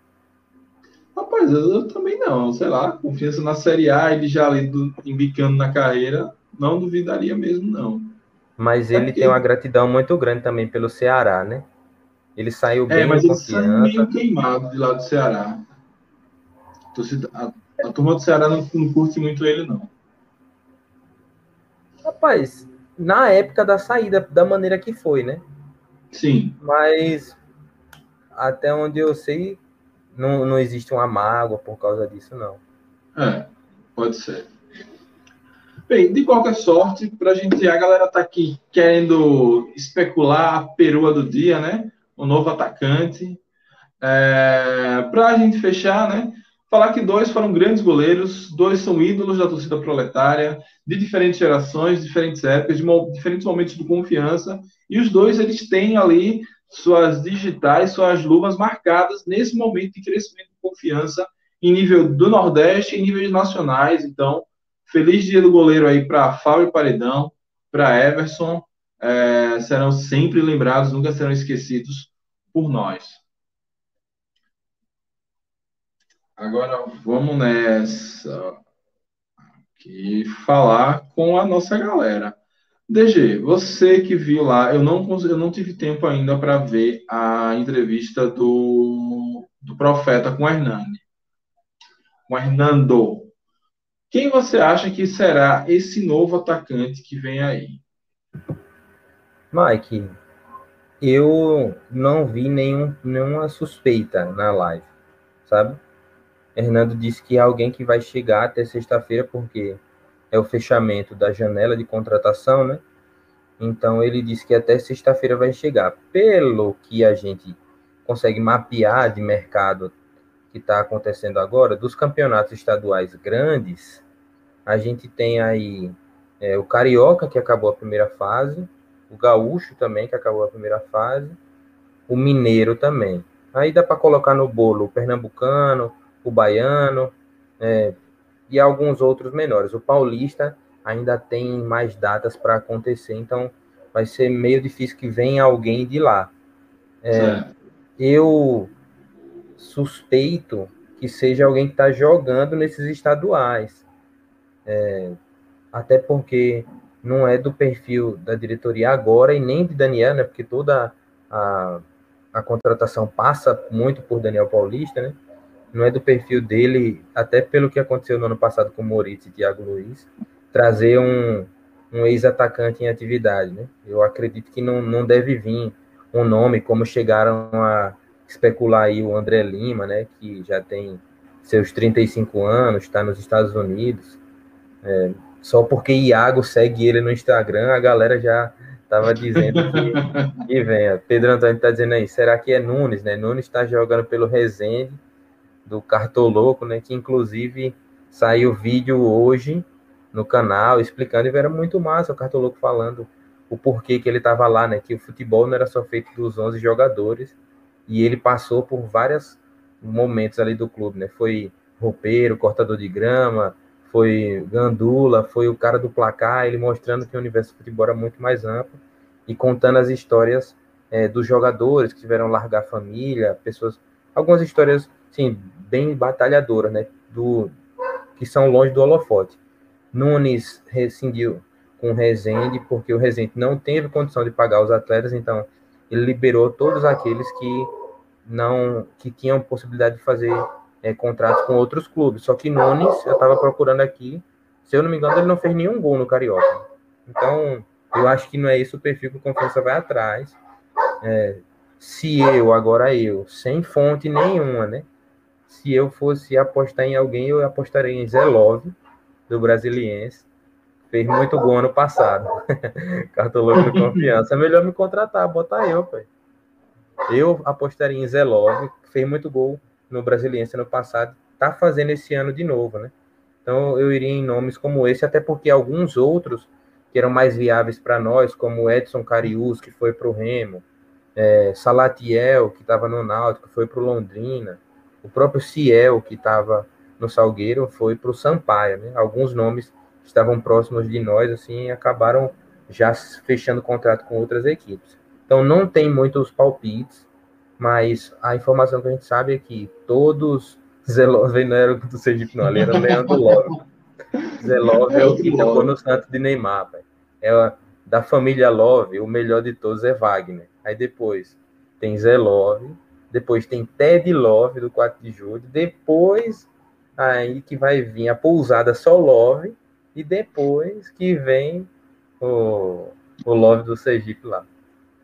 Rapaz, eu, eu, também não, sei lá, confiança na Série A, ele já ali do, embicando na carreira, não duvidaria mesmo não. Mas ele tem uma gratidão muito grande também pelo Ceará, né? Ele saiu é, bem é, mas ele saiu meio queimado de lá do Ceará. A, a turma do Ceará não, não curte muito ele, não. Rapaz, na época da saída, da maneira que foi, né? Sim. Mas até onde eu sei, não, não existe uma mágoa por causa disso, não. É, pode ser. Bem, de qualquer sorte, para a gente, a galera tá aqui querendo especular a perua do dia, né? O novo atacante. É, para a gente fechar, né? Falar que dois foram grandes goleiros, dois são ídolos da torcida proletária, de diferentes gerações, diferentes épocas, de diferentes momentos de confiança, e os dois eles têm ali suas digitais, suas luvas marcadas nesse momento de crescimento de confiança em nível do Nordeste e em níveis nacionais. Então, feliz dia do goleiro aí para Fábio Paredão, para Everson, é, serão sempre lembrados, nunca serão esquecidos por nós. Agora vamos nessa. Aqui falar com a nossa galera. DG, você que viu lá, eu não, eu não tive tempo ainda para ver a entrevista do, do Profeta com o Hernani. Com o Hernando. Quem você acha que será esse novo atacante que vem aí? Mike, eu não vi nenhum, nenhuma suspeita na live, sabe? Hernando disse que é alguém que vai chegar até sexta-feira, porque é o fechamento da janela de contratação, né? Então ele disse que até sexta-feira vai chegar. Pelo que a gente consegue mapear de mercado que está acontecendo agora, dos campeonatos estaduais grandes, a gente tem aí é, o Carioca, que acabou a primeira fase, o Gaúcho também, que acabou a primeira fase, o Mineiro também. Aí dá para colocar no bolo o Pernambucano, o Baiano é, e alguns outros menores. O Paulista ainda tem mais datas para acontecer, então vai ser meio difícil que venha alguém de lá. É, eu suspeito que seja alguém que está jogando nesses estaduais. É, até porque não é do perfil da diretoria agora e nem de Daniel, né? Porque toda a, a contratação passa muito por Daniel Paulista, né? Não é do perfil dele, até pelo que aconteceu no ano passado com o Moritz e Thiago Luiz, trazer um, um ex-atacante em atividade, né? Eu acredito que não, não deve vir um nome como chegaram a especular aí o André Lima, né? Que já tem seus 35 anos, está nos Estados Unidos. É, só porque Iago segue ele no Instagram, a galera já estava dizendo que, (laughs) que venha. Pedro Antônio está dizendo aí, será que é Nunes, né? Nunes está jogando pelo Resende do Cartoloco, né? Que inclusive saiu vídeo hoje no canal explicando e era muito massa o Cartoloco falando o porquê que ele estava lá, né? Que o futebol não era só feito dos 11 jogadores e ele passou por vários momentos ali do clube, né? Foi roupeiro, cortador de grama, foi gandula, foi o cara do placar, ele mostrando que o universo do futebol era muito mais amplo e contando as histórias é, dos jogadores que tiveram largar a família, pessoas, algumas histórias, sim, bem batalhadoras, né? Do, que são longe do holofote. Nunes rescindiu com o Rezende, porque o Rezende não teve condição de pagar os atletas, então ele liberou todos aqueles que não que tinham possibilidade de fazer é, contratos com outros clubes. Só que Nunes, eu estava procurando aqui, se eu não me engano, ele não fez nenhum gol no Carioca. Então, eu acho que não é esse o perfil que o Confiança vai atrás. É, se eu, agora eu, sem fonte nenhuma, né? Se eu fosse apostar em alguém, eu apostaria em Zé Love, do Brasiliense. Fez muito gol ano passado. (laughs) Cartoloco de confiança. É melhor me contratar, botar eu, pai. Eu apostaria em Zé Love, fez muito gol no Brasiliense ano passado. Tá fazendo esse ano de novo, né? Então eu iria em nomes como esse, até porque alguns outros que eram mais viáveis para nós, como Edson Carius, que foi para o Remo, é, Salatiel, que estava no Náutico, foi para o Londrina, o próprio Ciel, que estava no Salgueiro, foi para o Sampaio. Né? Alguns nomes que estavam próximos de nós, assim, acabaram já fechando contrato com outras equipes. Então não tem muitos palpites, mas a informação que a gente sabe é que todos Zelove não era do Sergipe, não, ali era o Leandro (laughs) Love. Zé Love é o que tocou no Santos de Neymar, velho. É da família Love, o melhor de todos é Wagner. Aí depois tem Zé Love, depois tem Ted Love do 4 de julho, depois aí que vai vir a pousada só Love e depois que vem o, o Love do Sergipe lá.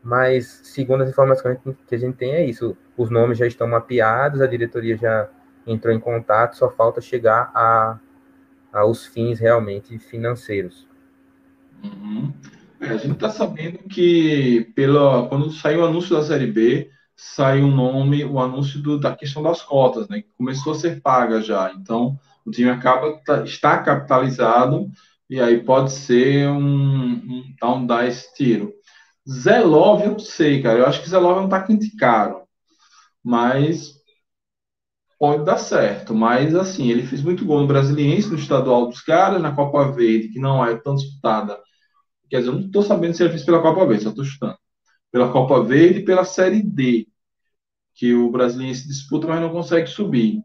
Mas segundo as informações que a gente tem é isso, os nomes já estão mapeados, a diretoria já entrou em contato, só falta chegar a aos fins realmente financeiros. Uhum. É, a gente está sabendo que pela, quando saiu o anúncio da Série B, saiu o nome, o anúncio do, da questão das cotas, né, que começou a ser paga já. Então, o time acaba tá, está capitalizado e aí pode ser um, um um dar esse tiro. Zé Love, eu não sei, cara. Eu acho que Zé Love é um tático caro. Mas pode dar certo, mas assim, ele fez muito gol no Brasiliense, no estadual dos caras, na Copa Verde, que não é tão disputada. Quer dizer, eu não estou sabendo se ele fez pela Copa Verde, só estou chutando. Pela Copa Verde e pela Série D, que o Brasiliense disputa, mas não consegue subir.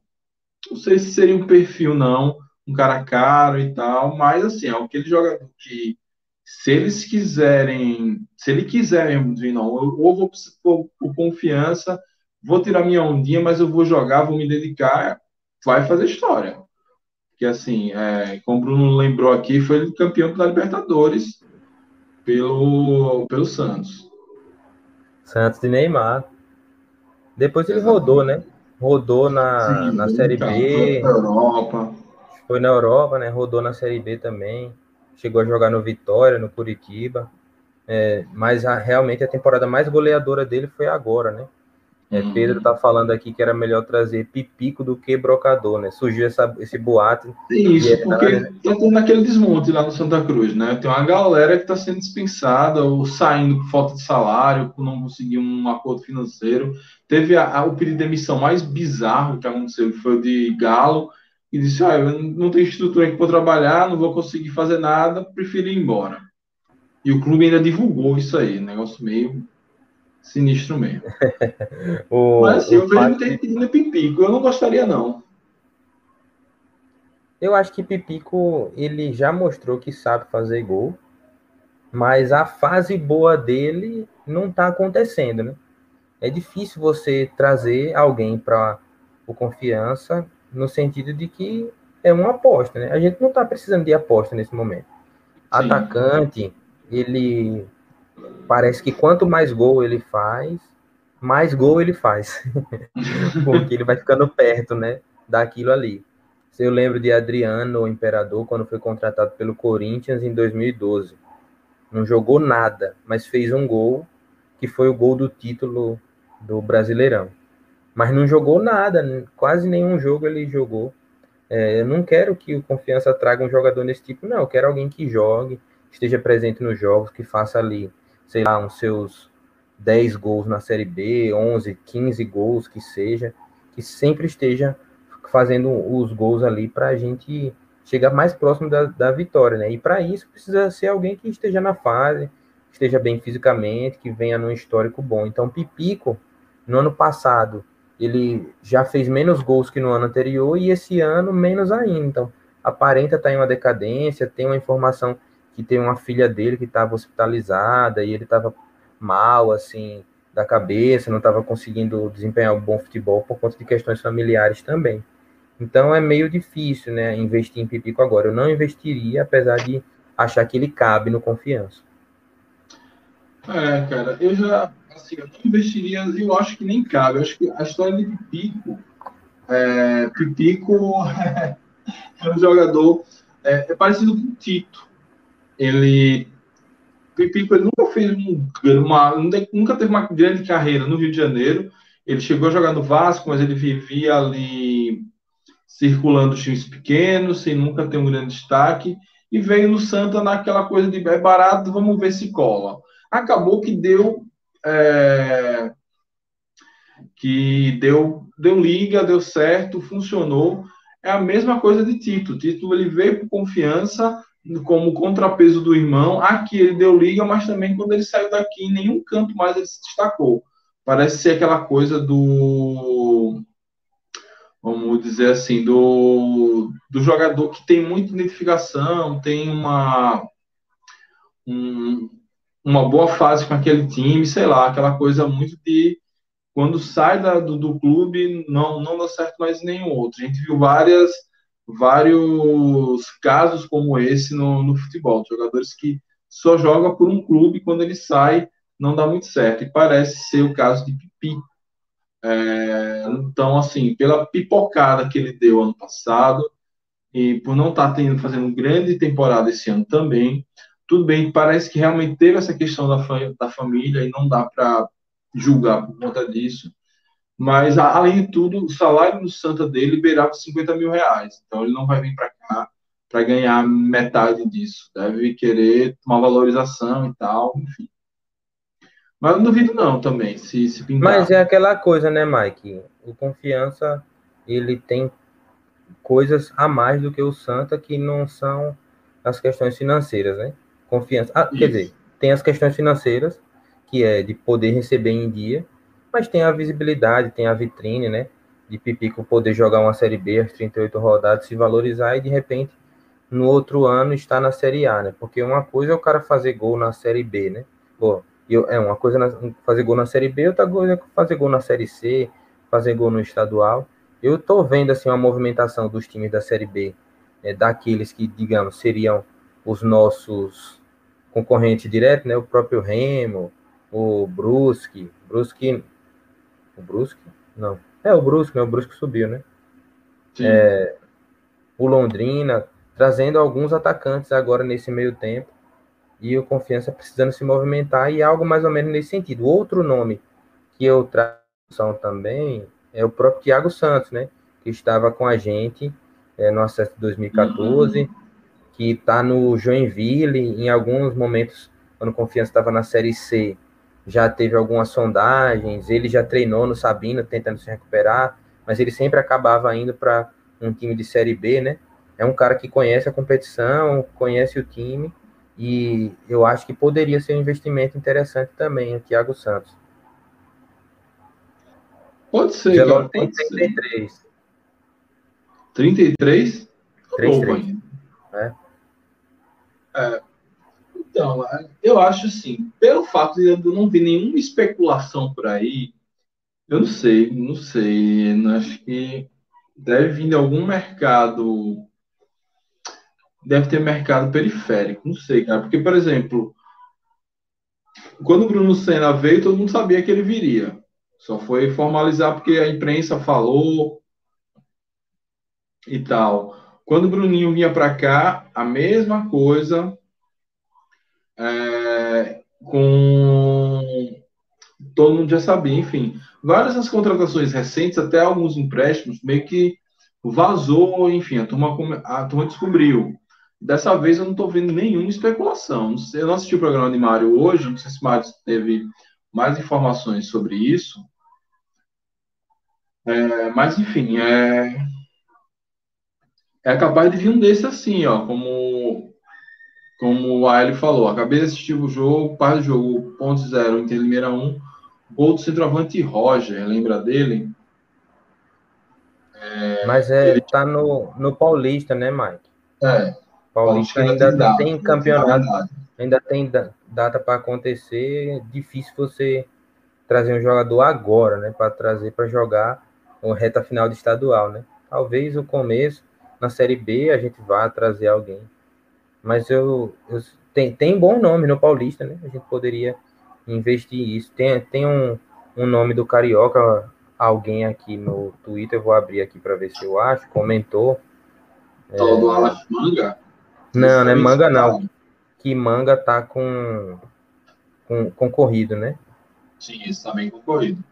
Não sei se seria um perfil, não, um cara caro e tal, mas assim, é aquele jogador que, se eles quiserem, se ele quiser mesmo, não, ou vou por, por confiança vou tirar minha ondinha, mas eu vou jogar, vou me dedicar, vai fazer história. Porque, assim, é, como o Bruno lembrou aqui, foi campeão da Libertadores pelo, pelo Santos. Santos de Neymar. Depois ele rodou, né? Rodou na, Sim, na Série B. Na Europa. Foi na Europa, né? Rodou na Série B também. Chegou a jogar no Vitória, no Curitiba. É, mas a, realmente a temporada mais goleadora dele foi agora, né? É, uhum. Pedro tá falando aqui que era melhor trazer Pipico do que Brocador, né? Surgiu essa, esse boato. Isso, é, porque tá tendo aquele desmonte lá no Santa Cruz, né? Tem uma galera que tá sendo dispensada ou saindo por falta de salário, por não conseguir um acordo financeiro. Teve a, a, o pedido de demissão mais bizarro que aconteceu, que foi o de Galo, e disse: Ah, eu não tenho estrutura aqui para trabalhar, não vou conseguir fazer nada, prefiro ir embora. E o clube ainda divulgou isso aí, negócio meio Sinistro mesmo. (laughs) o, Mas assim, eu vejo ter pedido Pipico. Eu não gostaria, não. Eu acho que Pipico ele já mostrou que sabe fazer gol, mas a fase boa dele não está acontecendo, né? É difícil você trazer alguém para o confiança no sentido de que é uma aposta, né? A gente não está precisando de aposta nesse momento. Sim. Atacante, ele parece que quanto mais gol ele faz, mais gol ele faz. (laughs) Porque ele vai ficando perto, né, daquilo ali. Eu lembro de Adriano, o Imperador, quando foi contratado pelo Corinthians em 2012. Não jogou nada, mas fez um gol, que foi o gol do título do Brasileirão. Mas não jogou nada, quase nenhum jogo ele jogou. É, eu não quero que o Confiança traga um jogador nesse tipo, não. Eu quero alguém que jogue, esteja presente nos jogos, que faça ali sei lá, uns seus 10 gols na Série B, 11, 15 gols que seja, que sempre esteja fazendo os gols ali para a gente chegar mais próximo da, da vitória, né? E para isso precisa ser alguém que esteja na fase, esteja bem fisicamente, que venha num histórico bom. Então, Pipico, no ano passado, ele já fez menos gols que no ano anterior e esse ano menos ainda. Então, aparenta estar tá em uma decadência, tem uma informação que tem uma filha dele que estava hospitalizada e ele estava mal, assim, da cabeça, não estava conseguindo desempenhar um bom futebol por conta de questões familiares também. Então é meio difícil, né, investir em Pipico agora. Eu não investiria, apesar de achar que ele cabe no confiança. É, cara, eu já, assim, eu não investiria, eu acho que nem cabe. Eu acho que a história de Pipico, é, Pipico (laughs) é um jogador, é, é parecido com o Tito. Ele Pipico ele nunca fez um, uma, nunca teve uma grande carreira no Rio de Janeiro. Ele chegou a jogar no Vasco, mas ele vivia ali circulando times pequenos, sem nunca ter um grande destaque, e veio no Santa naquela coisa de é barato, vamos ver se cola. Acabou que deu é, que deu deu liga, deu certo, funcionou. É a mesma coisa de Tito. Tito ele veio por confiança, como contrapeso do irmão. Aqui ele deu liga, mas também quando ele saiu daqui, em nenhum canto mais ele se destacou. Parece ser aquela coisa do. Vamos dizer assim, do, do jogador que tem muita identificação, tem uma. Um, uma boa fase com aquele time, sei lá, aquela coisa muito de quando sai da, do, do clube não, não dá certo mais nenhum outro. A gente viu várias vários casos como esse no, no futebol, jogadores que só joga por um clube quando ele sai não dá muito certo e parece ser o caso de Pipi. É, então, assim, pela pipocada que ele deu ano passado e por não estar tá tendo fazendo grande temporada esse ano também, tudo bem, parece que realmente teve essa questão da, da família e não dá para julgar por conta disso. Mas, além de tudo, o salário do Santa dele liberava 50 mil reais. Então, ele não vai vir para cá para ganhar metade disso. Deve querer uma valorização e tal, enfim. Mas não duvido não também, se, se pintar. Mas é aquela coisa, né, Mike? O Confiança, ele tem coisas a mais do que o Santa que não são as questões financeiras, né? Confiança. Ah, quer dizer, tem as questões financeiras, que é de poder receber em dia, mas tem a visibilidade, tem a vitrine, né? De Pipico poder jogar uma Série B, as 38 rodadas, se valorizar e de repente no outro ano estar na Série A, né? Porque uma coisa é o cara fazer gol na Série B, né? Pô, eu, é uma coisa na, fazer gol na Série B, outra coisa é fazer gol na Série C, fazer gol no estadual. Eu tô vendo assim uma movimentação dos times da Série B, é, daqueles que, digamos, seriam os nossos concorrentes diretos, né? O próprio Remo, o Brusque, Brusque o Brusque? Não. É, o Brusque, né? O Brusque subiu, né? É, o Londrina, trazendo alguns atacantes agora nesse meio tempo. E o Confiança precisando se movimentar e algo mais ou menos nesse sentido. Outro nome que eu trago também é o próprio Thiago Santos, né? Que estava com a gente é, no acesso de 2014, uhum. que está no Joinville, em alguns momentos, quando o Confiança estava na Série C, já teve algumas sondagens, ele já treinou no Sabino tentando se recuperar, mas ele sempre acabava indo para um time de Série B, né? É um cara que conhece a competição, conhece o time, e eu acho que poderia ser um investimento interessante também, o Thiago Santos. Pode ser, cara, tem 33. Ser. 33? 33. É. é. Então, eu acho assim, pelo fato de eu não ver nenhuma especulação por aí, eu não sei, não sei, não acho que deve vir de algum mercado, deve ter mercado periférico, não sei, cara, porque, por exemplo, quando o Bruno Senna veio, todo mundo sabia que ele viria, só foi formalizar porque a imprensa falou e tal. Quando o Bruninho vinha para cá, a mesma coisa, é, com todo mundo já sabia, enfim. Várias das contratações recentes, até alguns empréstimos, meio que vazou, enfim, a turma, a turma descobriu. Dessa vez eu não estou vendo nenhuma especulação. Eu não assisti o programa de Mário hoje, não sei se Mário teve mais informações sobre isso. É, mas, enfim, é, é capaz de vir um desse assim, ó, como como a Eli falou, acabei de assistir o jogo, parte do jogo, ponto zero, Inter Limeira 1, gol do centroavante Roger, lembra dele? É, Mas é, ele tá no, no Paulista, né, Mike? É. Paulista ainda, ainda tem, tem campeonato, ainda tem data para acontecer. É difícil você trazer um jogador agora, né, para trazer para jogar uma reta final de estadual, né? Talvez o começo na Série B a gente vá trazer alguém. Mas eu, eu tem, tem bom nome no Paulista, né? A gente poderia investir isso. Tem, tem um, um nome do Carioca, alguém aqui no Twitter, eu vou abrir aqui para ver se eu acho, comentou. Todo é... Alas Manga? Não, não é Manga não. Que Manga tá com, com concorrido, né? Sim, isso tá bem concorrido.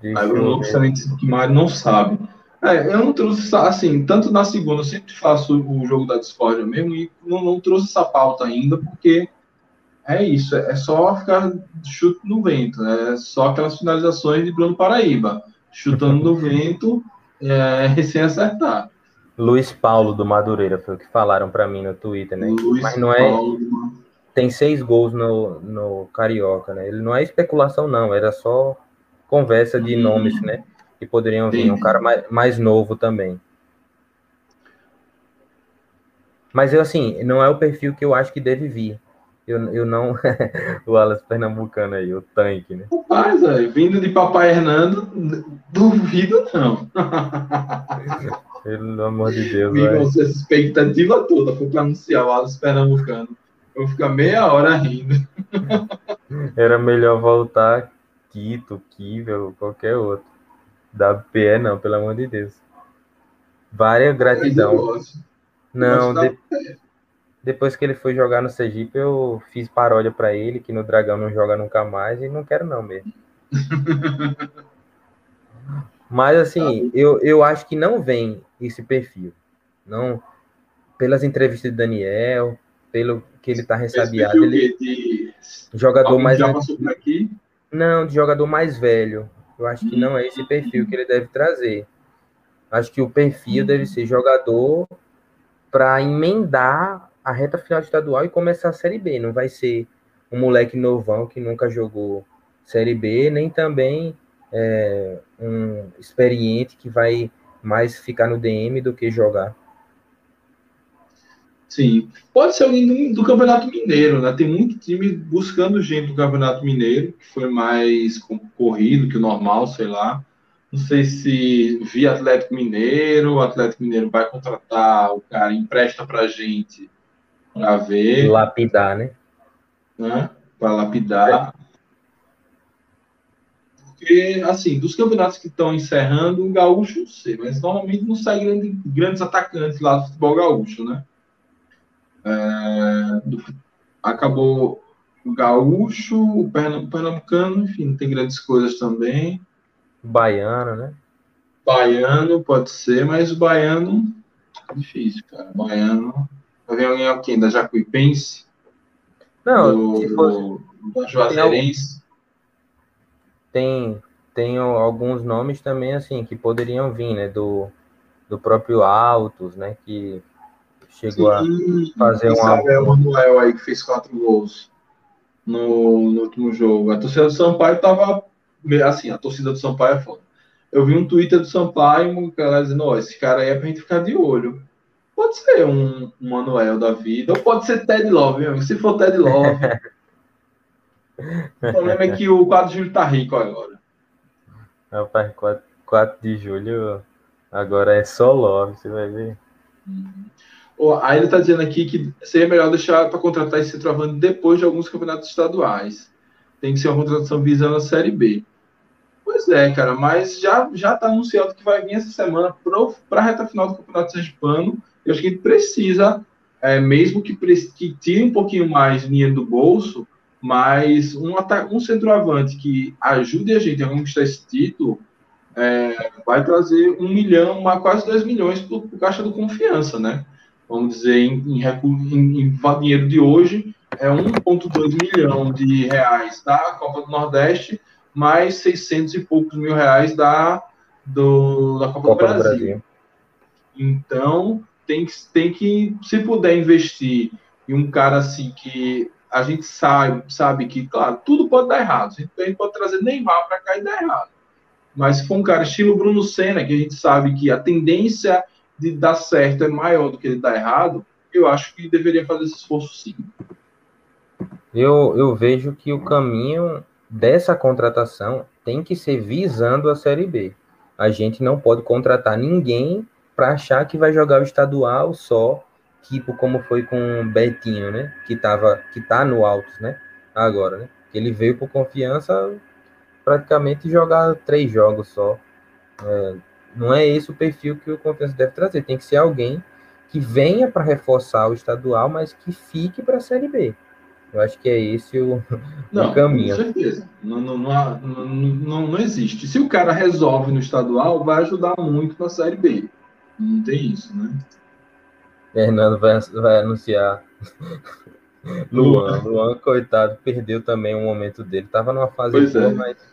Deixa Aí o Lucas também disse que Mário não sabe. É, eu não trouxe, assim, tanto na segunda, eu sempre faço o jogo da Discord mesmo, e não, não trouxe essa pauta ainda, porque é isso, é só ficar chute no vento, né? é só aquelas finalizações de Bruno Paraíba, chutando no (laughs) vento é, sem acertar. Luiz Paulo do Madureira foi o que falaram para mim no Twitter, né? Luiz Mas não é. Paulo. Tem seis gols no, no Carioca, né? Ele não é especulação, não, era só conversa de hum. nomes, né? Que poderiam vir. Um cara mais, mais novo também. Mas eu, assim, não é o perfil que eu acho que deve vir. Eu, eu não. (laughs) o Alas Pernambucano aí, o tanque, né? Rapaz, aí, vindo de Papai Hernando, duvido não. (laughs) Pelo amor de Deus. Viram essa expectativa toda para anunciar o Alas Pernambucano. Eu vou ficar meia hora rindo. (laughs) Era melhor voltar Quito, Kivel, qualquer outro. Da PE, não, pelo amor de Deus. Várias gratidão. Não, de... depois que ele foi jogar no Sergipe, eu fiz paródia para ele, que no Dragão não joga nunca mais, e não quero não mesmo. (laughs) Mas assim, eu, eu acho que não vem esse perfil. Não, pelas entrevistas de Daniel, pelo que ele tá ressabiado. Ele, de... Jogador mais. Já passou por aqui? Não, de jogador mais velho. Eu acho que não é esse perfil que ele deve trazer. Acho que o perfil deve ser jogador para emendar a reta final estadual e começar a Série B. Não vai ser um moleque novão que nunca jogou Série B, nem também é, um experiente que vai mais ficar no DM do que jogar. Sim. Pode ser alguém do, Campeonato Mineiro, né? Tem muito time buscando gente do Campeonato Mineiro, que foi mais concorrido que o normal, sei lá. Não sei se via Atlético Mineiro, o Atlético Mineiro vai contratar o cara, empresta pra gente para ver. Lapidar, né? né? Para lapidar. Porque, assim, dos campeonatos que estão encerrando, o Gaúcho não sei, mas normalmente não sai grande, grandes atacantes lá do futebol gaúcho, né? É, do, acabou o gaúcho, o pernambucano, enfim, tem grandes coisas também. Baiano, né? Baiano pode ser, mas o baiano difícil, cara. Baiano. Vai ver alguém aqui da Jacuipense? Não, do, fosse, da Juazeirense. Tem, tem alguns nomes também, assim, que poderiam vir, né? Do, do próprio Altos, né? Que chegou Sim, a fazer um. Sabe, é o Manuel aí que fez quatro gols no, no último jogo. A torcida do Sampaio tava. Assim, a torcida do Sampaio é foda. Eu vi um Twitter do Sampaio, um cara dizendo: Ó, esse cara aí é pra gente ficar de olho. Pode ser um, um Manuel da vida, ou pode ser Ted Love, mesmo. Se for Ted Love. o problema é que o 4 de julho tá rico agora. Rapaz, 4, 4 de julho agora é só Love, você vai ver. Uhum. Aí ele está dizendo aqui que seria melhor deixar para contratar esse centroavante depois de alguns campeonatos estaduais. Tem que ser uma contratação visando a Série B. Pois é, cara, mas já já está anunciado que vai vir essa semana para a reta final do Campeonato Sergipano. Eu acho que precisa, é, mesmo que, que tire um pouquinho mais dinheiro do bolso, mas um, um centroavante que ajude a gente a conquistar esse título é, vai trazer um milhão, quase dois milhões para o caixa do confiança, né? Vamos dizer, em, em, em, em dinheiro de hoje, é 1,2 milhão de reais da Copa do Nordeste, mais 600 e poucos mil reais da, do, da Copa, Copa do, Brasil. do, Brasil. Então, tem que, tem que, se puder investir e um cara assim que a gente sabe, sabe que, claro, tudo pode dar errado. A gente pode trazer Neymar para cá e dar errado. Mas se for um cara estilo Bruno Senna, que a gente sabe que a tendência de dar certo é maior do que ele dar errado, eu acho que deveria fazer esse esforço sim. Eu, eu vejo que o caminho dessa contratação tem que ser visando a Série B. A gente não pode contratar ninguém para achar que vai jogar o estadual só, tipo como foi com o Betinho, né? Que tava, que tá no Altos, né? Agora, né? Ele veio por confiança praticamente jogar três jogos só. É, não é esse o perfil que o Confiança deve trazer. Tem que ser alguém que venha para reforçar o estadual, mas que fique para a Série B. Eu acho que é esse o, (laughs) não, o caminho. Com certeza. Não, não, não, não, não existe. Se o cara resolve no estadual, vai ajudar muito na Série B. Não tem isso, né? Fernando vai, vai anunciar. Luan, Luan, coitado, perdeu também um momento dele. Tava numa fase pois boa, é. mas.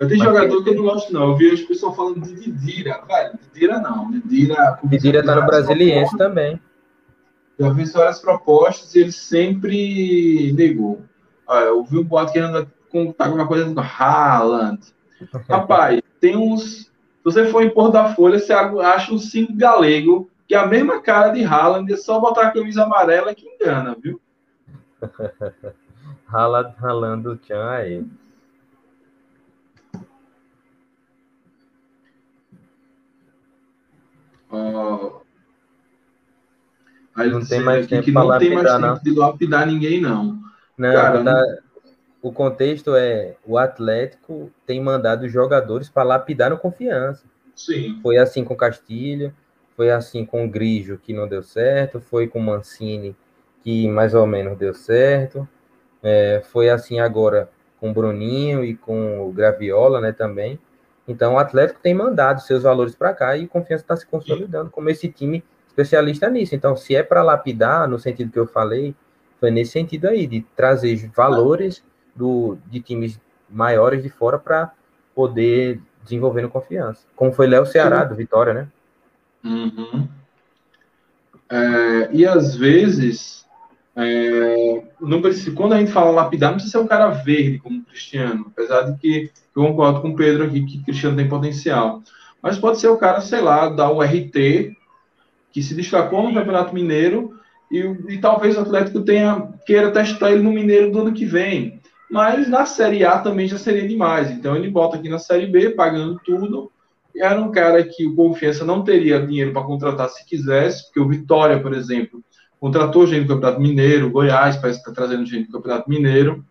Eu tenho mas jogador que eu não gosto, não. Eu vi as pessoas falando de Didira. Velho, Didira não. Didira. Didira tá no Brasiliense também. Já vi várias propostas e ele sempre negou. Olha, eu vi um boato que anda com, tá com uma coisa do Haaland. (laughs) Rapaz, tem uns. Se você for em Porto da Folha, você acha um cinco galego, que é a mesma cara de Haaland, é só botar a camisa amarela que engana, viu? (laughs) Haaland ralando o tchan aí. Aí não tem mais tempo que não tem mais tempo não. de lapidar ninguém, não. Não, Cara, tá- o contexto é o Atlético tem mandado os jogadores para lapidar no confiança. Sim. Foi assim com Castilho, foi assim com o Grigio, que não deu certo, foi com o Mancini, que mais ou menos deu certo. É, foi assim agora com o Bruninho e com o Graviola, né, também. Então o Atlético tem mandado seus valores para cá e o Confiança está se consolidando como esse time especialista nisso. Então, se é para lapidar, no sentido que eu falei, foi nesse sentido aí, de trazer valores do, de times maiores de fora para poder desenvolver no confiança. Como foi Léo Ceará, do Vitória, né? Uhum. É, e às vezes, é, não precisa, quando a gente fala lapidar, não precisa ser um cara verde como Cristiano, apesar de que eu concordo com o Pedro aqui que Cristiano tem potencial. Mas pode ser o cara, sei lá, dar o RT, que se destacou no Campeonato Mineiro, e, e talvez o Atlético tenha, queira testar ele no Mineiro do ano que vem. Mas na Série A também já seria demais. Então ele bota aqui na Série B, pagando tudo. E era um cara que o Confiança não teria dinheiro para contratar se quisesse, porque o Vitória, por exemplo, contratou gente do Campeonato Mineiro, Goiás parece que está trazendo gente do Campeonato Mineiro.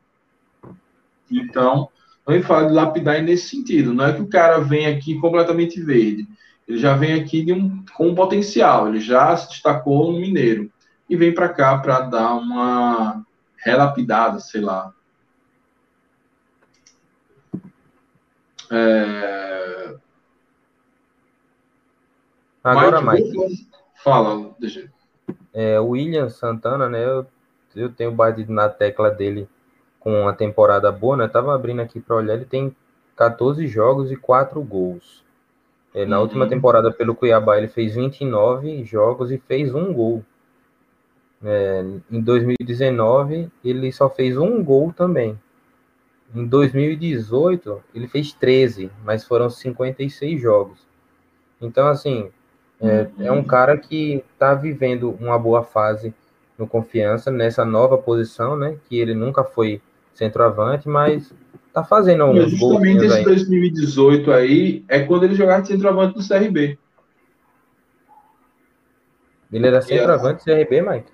Então, a gente fala de lapidar nesse sentido. Não é que o cara vem aqui completamente verde. Ele já vem aqui um, com um potencial. Ele já se destacou no Mineiro. E vem para cá para dar uma relapidada, sei lá. É... Agora, Mike, Mike, Fala, deixa é, o William Santana, né? Eu, eu tenho batido na tecla dele com uma temporada boa, né? Eu tava abrindo aqui para olhar, ele tem 14 jogos e 4 gols. É, na Uhum. última temporada pelo Cuiabá ele fez 29 jogos e fez um gol. É, em 2019 ele só fez um gol também. Em 2018 ele fez 13, mas foram 56 jogos. Então assim é, é um cara que está vivendo uma boa fase no confiança nessa nova posição, né? Que ele nunca foi centroavante, mas tá fazendo uns justamente esse aí. 2018 aí é quando ele jogava de centroavante no CRB. Ele era centroavante do CRB, Mike?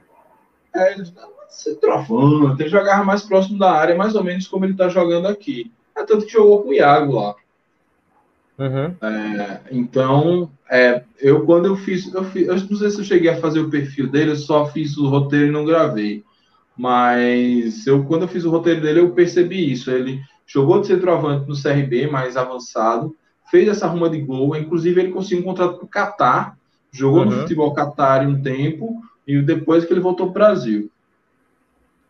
É, ele centroavante, ele jogava mais próximo da área, mais ou menos como ele tá jogando aqui. É tanto que jogou com o Iago lá. Uhum. É, então, é, eu quando eu fiz, eu fiz, eu não sei se eu cheguei a fazer o perfil dele, eu só fiz o roteiro e não gravei. Mas eu quando eu fiz o roteiro dele, eu percebi isso. Ele jogou de centroavante no CRB, mais avançado, fez essa ruma de gol, inclusive ele conseguiu um contrato com o Qatar, jogou no Uhum. futebol Qatar um tempo, e depois que ele voltou para o Brasil.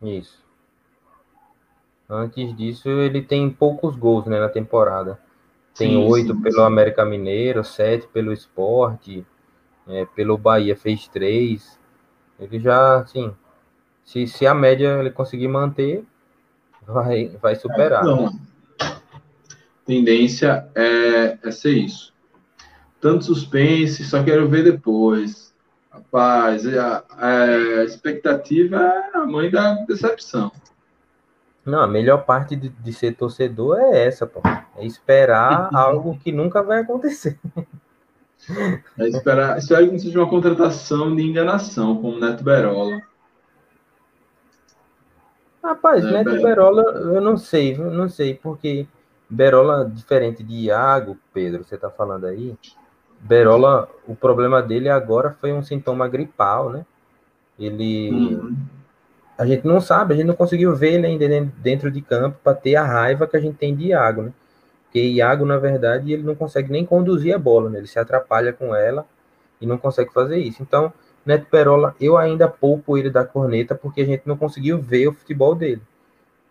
Isso. Antes disso, ele tem poucos gols né, na temporada. Tem oito pelo. América Mineiro, sete pelo Esporte, é, pelo Bahia fez três. Ele já, assim, Se, se a média ele conseguir manter, vai, vai superar. Não. Tendência é, é ser isso. Tanto suspense, só quero ver depois. Rapaz, a, a expectativa é a mãe da decepção. Não, a melhor parte de, de ser torcedor é essa, pô. É esperar (laughs) algo que nunca vai acontecer. É esperar, espero que não seja uma contratação de enganação, como Neto Berola. Rapaz, é, Neto Berola, eu não sei, eu não sei, porque Berola, diferente de Iago, Pedro, você tá falando aí, Berola, o problema dele agora foi um sintoma gripal, né? Ele. Uhum. A gente não sabe, a gente não conseguiu ver ele ainda dentro de campo para ter a raiva que a gente tem de Iago, né? Porque Iago, na verdade, ele não consegue nem conduzir a bola, né? Ele se atrapalha com ela e não consegue fazer isso. Então, Neto Perola, eu ainda poupo ele da corneta porque a gente não conseguiu ver o futebol dele.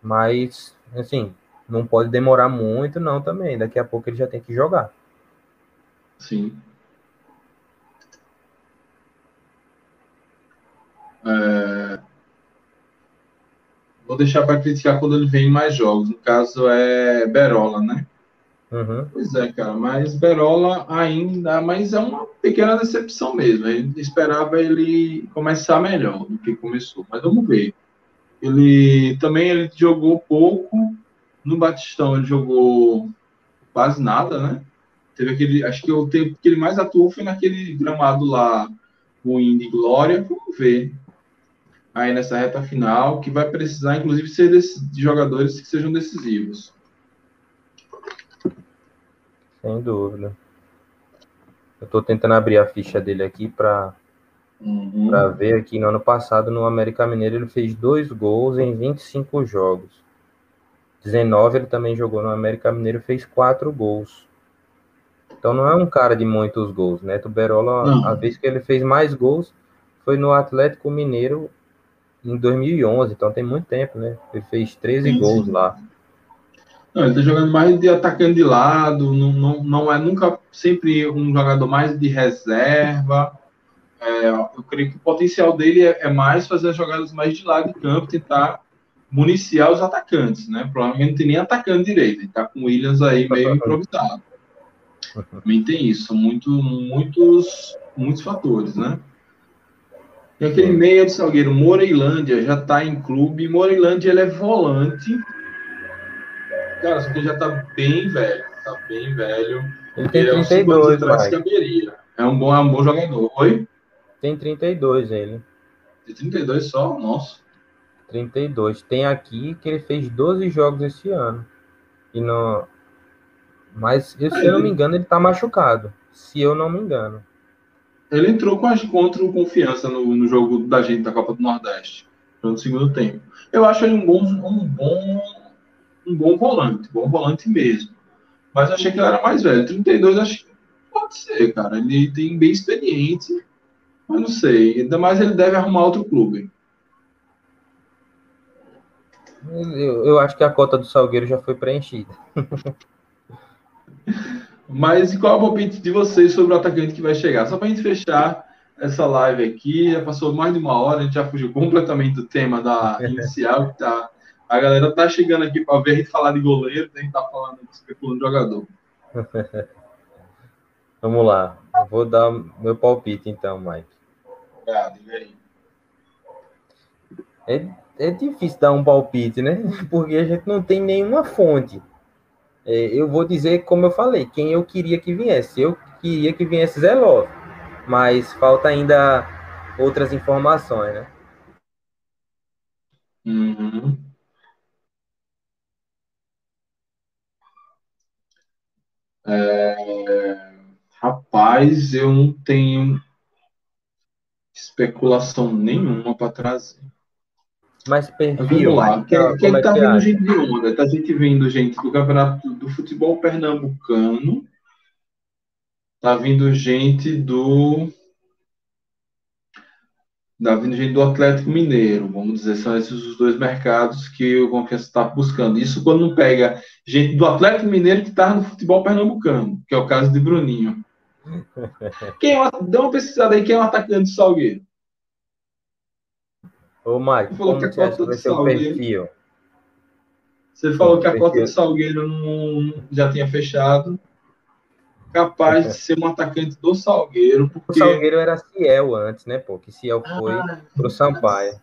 Mas, assim, não pode demorar muito, não, também. Daqui a pouco ele já tem que jogar. Sim. É... Vou deixar para criticar quando ele vem em mais jogos. No caso é Berola, né? Uhum. Pois é, cara, mas Berola ainda, mas é uma pequena decepção mesmo. A gente esperava ele começar melhor do que começou, mas vamos ver. Ele também ele jogou pouco no Batistão, ele jogou quase nada, né? Teve aquele, acho que o tempo que ele mais atuou foi naquele gramado lá, o Indy Glória. Vamos ver aí nessa reta final, que vai precisar, inclusive, ser de jogadores que sejam decisivos. Sem dúvida. Eu estou tentando abrir a ficha dele aqui para uhum. Pra ver aqui. No ano passado, no América Mineiro, ele fez dois gols em 25 jogos. 19 ele também jogou no América Mineiro fez quatro gols. Então não é um cara de muitos gols. Neto Berola, não. a vez que ele fez mais gols foi no Atlético Mineiro em 2011. Então tem muito tempo, né? Ele fez 13 sim, gols sim. lá. Não, ele tá jogando mais de atacante de lado, não, não, não é nunca sempre um jogador mais de reserva. É, eu creio que o potencial dele é, é, mais fazer as jogadas mais de lado de campo, tentar municiar os atacantes, né? Provavelmente não tem nem atacante direito, ele tá com o Williams aí meio improvisado. Também tem isso, são muito, muitos, muitos fatores, né? E aquele meia do Salgueiro, Moreilândia, já tá em clube. Moreilândia, ele é volante Cara, só que ele já tá bem velho. Tá bem velho. Ele tem ele 32, é, um é um bom, é um bom jogador. Oi? Tem 32 ele. Tem 32 só? Nossa. 32. Tem aqui que ele fez 12 jogos esse ano. E no... Mas, se eu não me engano, ele tá machucado. Se eu não me engano. Ele entrou com as contra o confiança no, no jogo da gente da Copa do Nordeste. No segundo tempo. Eu acho ele um bom, um bom um bom volante, bom volante mesmo. Mas achei que ele era mais velho. 32, acho que pode ser, cara. Ele tem bem experiente, mas não sei. Ainda mais ele deve arrumar outro clube. Eu, eu acho que a cota do Salgueiro já foi preenchida. (laughs) mas qual é o palpite de vocês sobre o atacante que vai chegar? Só para a gente fechar essa live aqui, já passou mais de uma hora, a gente já fugiu completamente do tema da (laughs) inicial, que está a galera tá chegando aqui para ver a gente falar de goleiro, a gente tá falando, especulando jogador. (laughs) Vamos lá. vou dar meu palpite então, Mike. Ah, diga aí. É, é difícil dar um palpite, né? (laughs) Porque a gente não tem nenhuma fonte. É, eu vou dizer, como eu falei, quem eu queria que viesse. Eu queria que viesse Zé Love, mas falta ainda outras informações, né? Uhum. É... Rapaz, eu não tenho especulação nenhuma para trazer. Mas perfil. Vamos lá. Quem, é quem é tá que vindo gente de onda? Tá gente vindo gente do campeonato do futebol pernambucano. Tá vindo gente do da vindo gente do Atlético Mineiro, vamos dizer, são esses os dois mercados que o Confiança está buscando. Isso quando não pega gente do Atlético Mineiro que está no futebol pernambucano, que é o caso de Bruninho. (laughs) Quem é, dá uma pesquisada aí, quem é o atacante do Salgueiro? Ô, Mike, como que a cota de o Salgueiro- perfil? Você falou que a cota de Salgueiro não, já tinha fechado. Capaz de ser um atacante do Salgueiro, O porque. Salgueiro era Ciel antes, né, pô? Que Ciel foi Ah, pro Sampaio.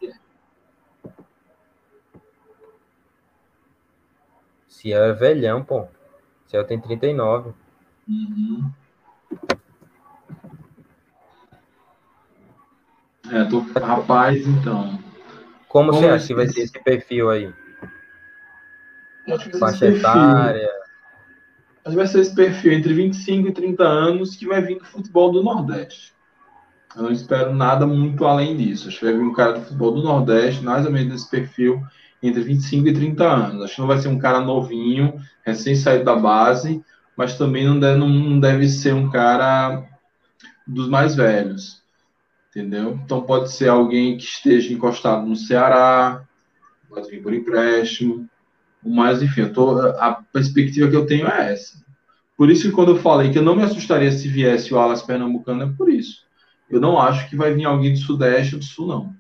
Ciel é velhão, pô. Ciel tem 39. Uhum. É, tô... Rapaz, então. Como, você acha que vai ser esse perfil aí? Acho que vai ser Faixa esse perfil. etária? Acho que vai ser esse perfil entre 25 e 30 anos que vai vir do futebol do Nordeste. Eu não espero nada muito além disso. Acho que vai vir um cara do futebol do Nordeste, mais ou menos desse perfil, entre 25 e 30 anos. Acho que não vai ser um cara novinho, recém saído da base, mas também não deve, não deve ser um cara dos mais velhos. Entendeu? Então pode ser alguém que esteja encostado no Ceará, pode vir por empréstimo. Mas, enfim, tô, a perspectiva que eu tenho é essa. Por isso que quando eu falei que eu não me assustaria se viesse o Alas Pernambucano, é por isso. Eu não acho que vai vir alguém do Sudeste ou do Sul, não.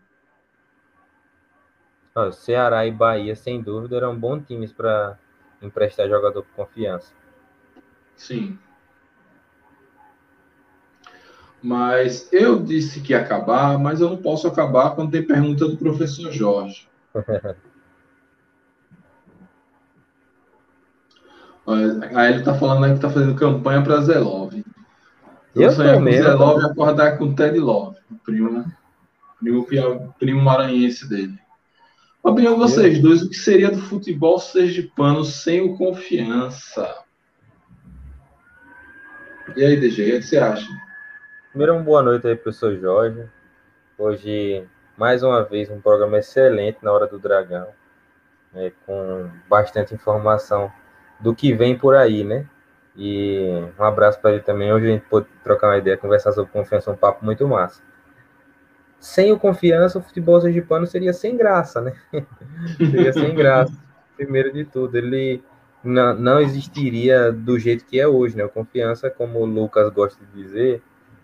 Ó, Ceará e Bahia, sem dúvida, eram bons times para emprestar jogador com confiança. Sim. Mas eu disse que ia acabar, mas eu não posso acabar quando tem pergunta do professor Jorge. (laughs) Aí ele está falando que está fazendo campanha para Zé Love. Eu Eu sonhar tô com e acordar com Ted Love, o primo, primo, pia- primo maranhense dele. Opinião de vocês dois, o que seria do futebol sergipano sem o confiança? E aí, DG, o que você acha? Primeiro, uma boa noite aí, professor Jorge. Hoje, mais uma vez, um programa excelente na Hora do Dragão, né, com bastante informação do que vem por aí, né? E um abraço para ele também. Hoje a gente pôde trocar uma ideia, conversar sobre confiança, um papo muito massa. Sem o confiança, o futebol sergipano seria sem graça, né? (laughs) seria sem graça. Primeiro de tudo, ele não, não existiria do jeito que é hoje, né? O confiança, como o Lucas gosta de dizer,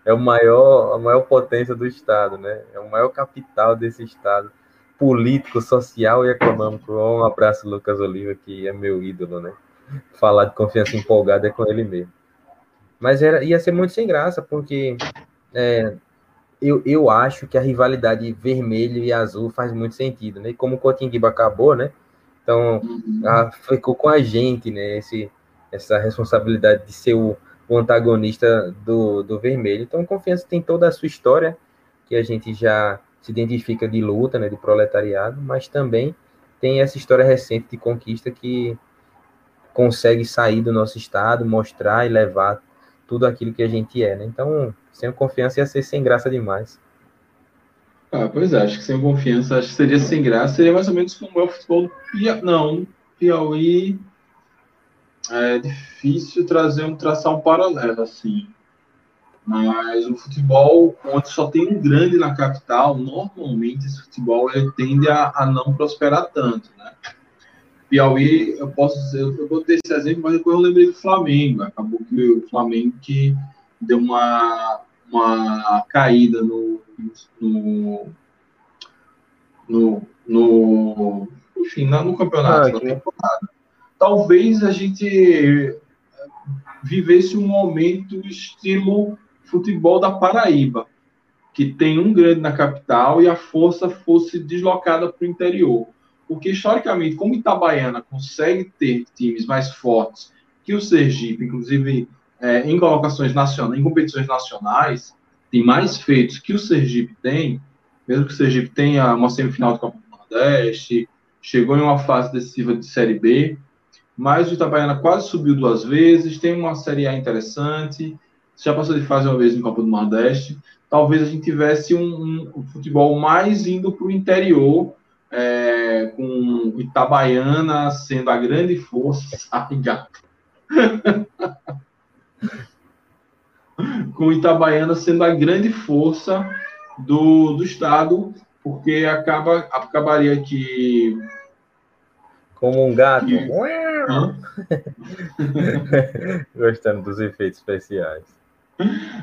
é o maior, a maior potência do Estado, né? É o maior capital desse Estado, político, social e econômico. Um abraço, Lucas Oliva, que é meu ídolo, né? Falar de confiança empolgada é com ele mesmo. Mas era, ia ser muito sem graça, porque é, eu, eu acho que a rivalidade vermelho e azul faz muito sentido, né? E como o Cotinguiba acabou, né? Então, ah, ficou com a gente, né? Esse, essa responsabilidade de ser o, o antagonista do, do vermelho. Então, confiança tem toda a sua história, que a gente já se identifica de luta, né? De proletariado, mas também tem essa história recente de conquista que consegue sair do nosso estado, mostrar e levar tudo aquilo que a gente é, né? Então, sem confiança ia ser sem graça demais. Ah, pois é, acho que sem confiança, acho que seria sem graça, seria mais ou menos como é o futebol do Piauí. Não, Piauí é difícil trazer um traçar um paralelo assim. Mas o futebol, onde só tem um grande na capital, normalmente esse futebol ele tende a, a não prosperar tanto, né? Piauí, eu posso dizer, eu vou ter esse exemplo, mas depois eu lembrei do Flamengo. Acabou que o Flamengo que deu uma, uma caída no, no, no, no enfim, no campeonato, Ah, na temporada. Talvez a gente vivesse um momento estilo futebol da Paraíba, que tem um grande na capital e a força fosse deslocada para o interior. Porque, historicamente, como Itabaiana consegue ter times mais fortes que o Sergipe, inclusive é, em colocações nacionais, em competições nacionais, tem mais feitos que o Sergipe tem, mesmo que o Sergipe tenha uma semifinal do Copa do Nordeste, chegou em uma fase decisiva de Série B, mas o Itabaiana quase subiu duas vezes, tem uma Série A interessante, já passou de fase uma vez em Copa do Nordeste. Talvez a gente tivesse um, um- futebol mais indo para o interior, é, com Itabaiana sendo a grande força. (laughs) Gato. com Itabaiana sendo a grande força do, do estado, porque acaba, acabaria que. Como um gato. (laughs) Gostando dos efeitos especiais.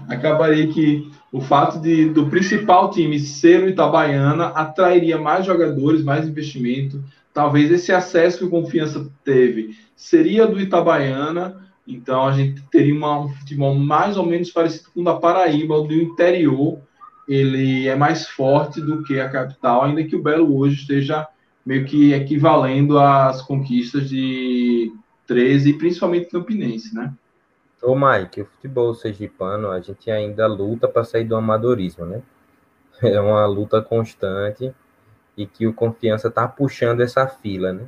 acabaria que o fato de, do principal time ser o Itabaiana atrairia mais jogadores, mais investimento. Talvez esse acesso que o Confiança teve seria do Itabaiana, então a gente teria uma, um futebol mais ou menos parecido com o da Paraíba, o do interior. Ele é mais forte do que a capital, ainda que o Belo hoje esteja meio que equivalendo às conquistas de 13 e principalmente Campinense, né? Ô Mike, o futebol sergipano, a gente ainda luta para sair do amadorismo, né? (laughs) É uma luta constante e que o Confiança está puxando essa fila, né?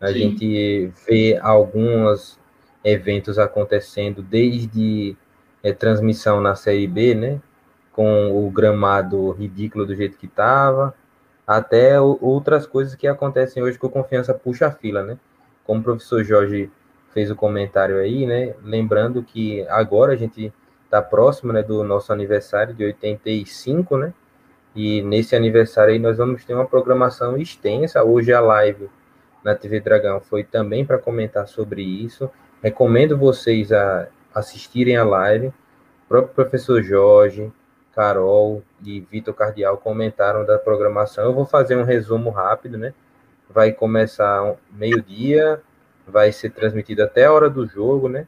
A Sim. gente vê alguns eventos acontecendo desde é, transmissão na Série B, né? Com o gramado ridículo do jeito que estava, até outras coisas que acontecem hoje que o Confiança puxa a fila, né? Como o professor Jorge fez o comentário aí, né? Lembrando que agora a gente está próximo né, do nosso aniversário de 85, né? E nesse aniversário aí nós vamos ter uma programação extensa. Hoje a live na TV Dragão foi também para comentar sobre isso. Recomendo vocês a assistirem a live. O próprio professor Jorge, Carol e Vitor Cardial comentaram da programação. Eu vou fazer um resumo rápido, né? Vai começar meio-dia, vai ser transmitido até a hora do jogo, né?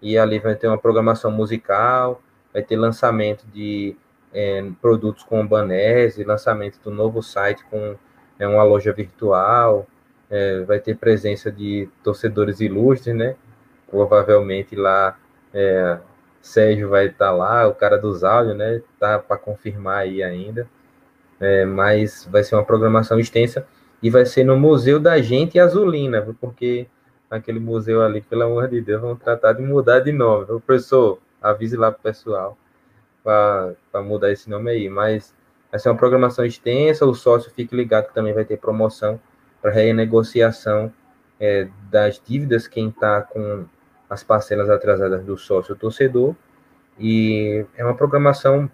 E ali vai ter uma programação musical, vai ter lançamento de é, produtos com Banese, lançamento do novo site com é, uma loja virtual, é, vai ter presença de torcedores ilustres, né? Provavelmente lá é, Sérgio vai estar lá, o cara dos áudios, né? Tá para confirmar aí ainda. É, mas vai ser uma programação extensa e vai ser no Museu da Gente Azulina, porque naquele museu ali, pelo amor de Deus, vão tratar de mudar de nome. O professor, avise lá pro pessoal para mudar esse nome aí. Mas vai ser uma programação extensa, o sócio fique ligado que também vai ter promoção para renegociação é, das dívidas, quem está com as parcelas atrasadas do sócio torcedor. E é uma programação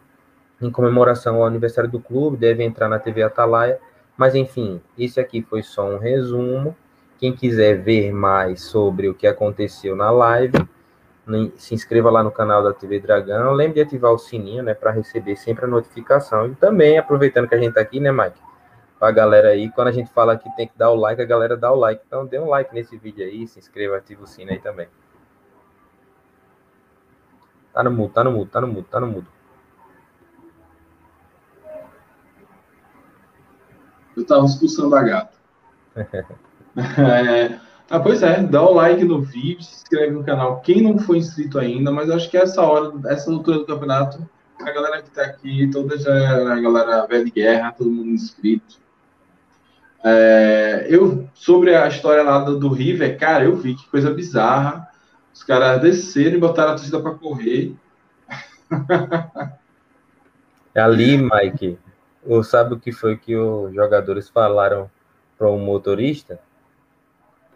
em comemoração ao aniversário do clube, deve entrar na TV Atalaia. Mas enfim, esse aqui foi só um resumo quem quiser ver mais sobre o que aconteceu na live, se inscreva lá no canal da TV Dragão. Lembre de ativar o sininho, né, para receber sempre a notificação. E também, aproveitando que a gente tá aqui, né, Mike? Pra galera aí, quando a gente fala que tem que dar o like, a galera dá o like. Então, dê um like nesse vídeo aí, se inscreva, ativa o sino aí também. Tá no mudo, tá no mudo, tá no mudo, tá no mudo. Eu tava expulsando a gata. (laughs) É, ah, pois é, dá o like no vídeo, se inscreve no canal. Quem não foi inscrito ainda, mas acho que essa hora, essa altura do campeonato, a galera que tá aqui, toda já é a galera velha de guerra, todo mundo inscrito. É, eu, sobre a história lá do, do River, cara, eu vi que coisa bizarra. Os caras desceram e botaram a torcida para correr. É ali, Mike, sabe o que foi que os jogadores falaram para o motorista?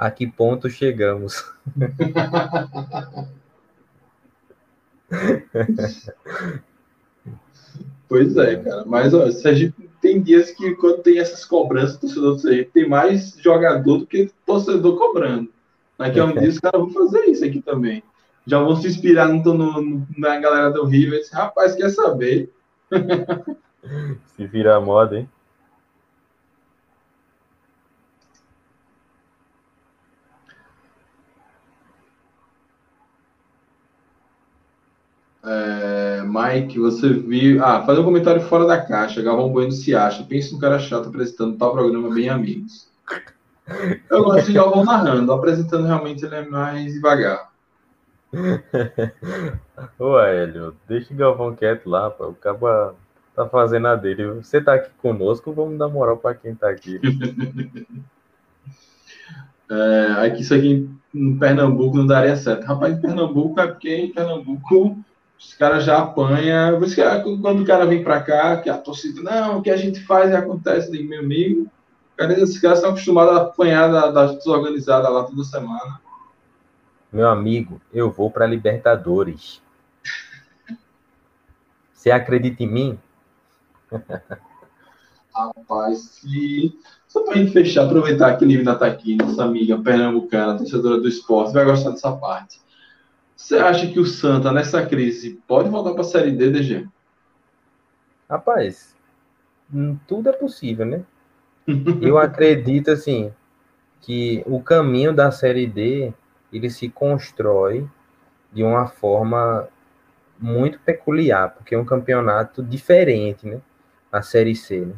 a que ponto chegamos. (laughs) pois é, cara. Mas ó, se a gente tem dias que quando tem essas cobranças, torcedor do Sergipe tem mais jogador do que torcedor cobrando. Daqui a um dia os caras vão fazer isso aqui também. Já vão se inspirar no, no, na galera do River. Esse rapaz quer saber. (laughs) se virar moda, hein? É, Mike, você viu. Ah, fazer um comentário fora da caixa. Galvão Bueno se acha. Pensa no cara chato apresentando tal programa bem amigos. Eu gosto de Galvão narrando. Apresentando realmente ele é mais devagar. (laughs) Ô, Hélio, deixa o Galvão quieto lá, pô. O cara tá fazendo a dele. Você tá aqui conosco, vamos dar moral para quem tá aqui. (laughs) é, aqui, isso aqui em Pernambuco não daria certo. Rapaz, em Pernambuco é porque em Pernambuco os caras já apanham. Por isso que quando o cara vem para cá, que a torcida, não, o que a gente faz e acontece, meu amigo. Cara, esses caras estão acostumados a apanhar da, da desorganizada lá toda semana. Meu amigo, eu vou para Libertadores. (laughs) Você acredita em mim? (laughs) Rapaz, se... só para gente fechar, aproveitar que Nívia está aqui, nossa amiga pernambucana, torcedora do esporte, vai gostar dessa parte. Você acha que o Santa, nessa crise, pode voltar para a Série D, DG? Rapaz, hum, tudo é possível, né? Eu acredito, assim, que o caminho da Série D, ele se constrói de uma forma muito peculiar, porque é um campeonato diferente, né? A Série C, né?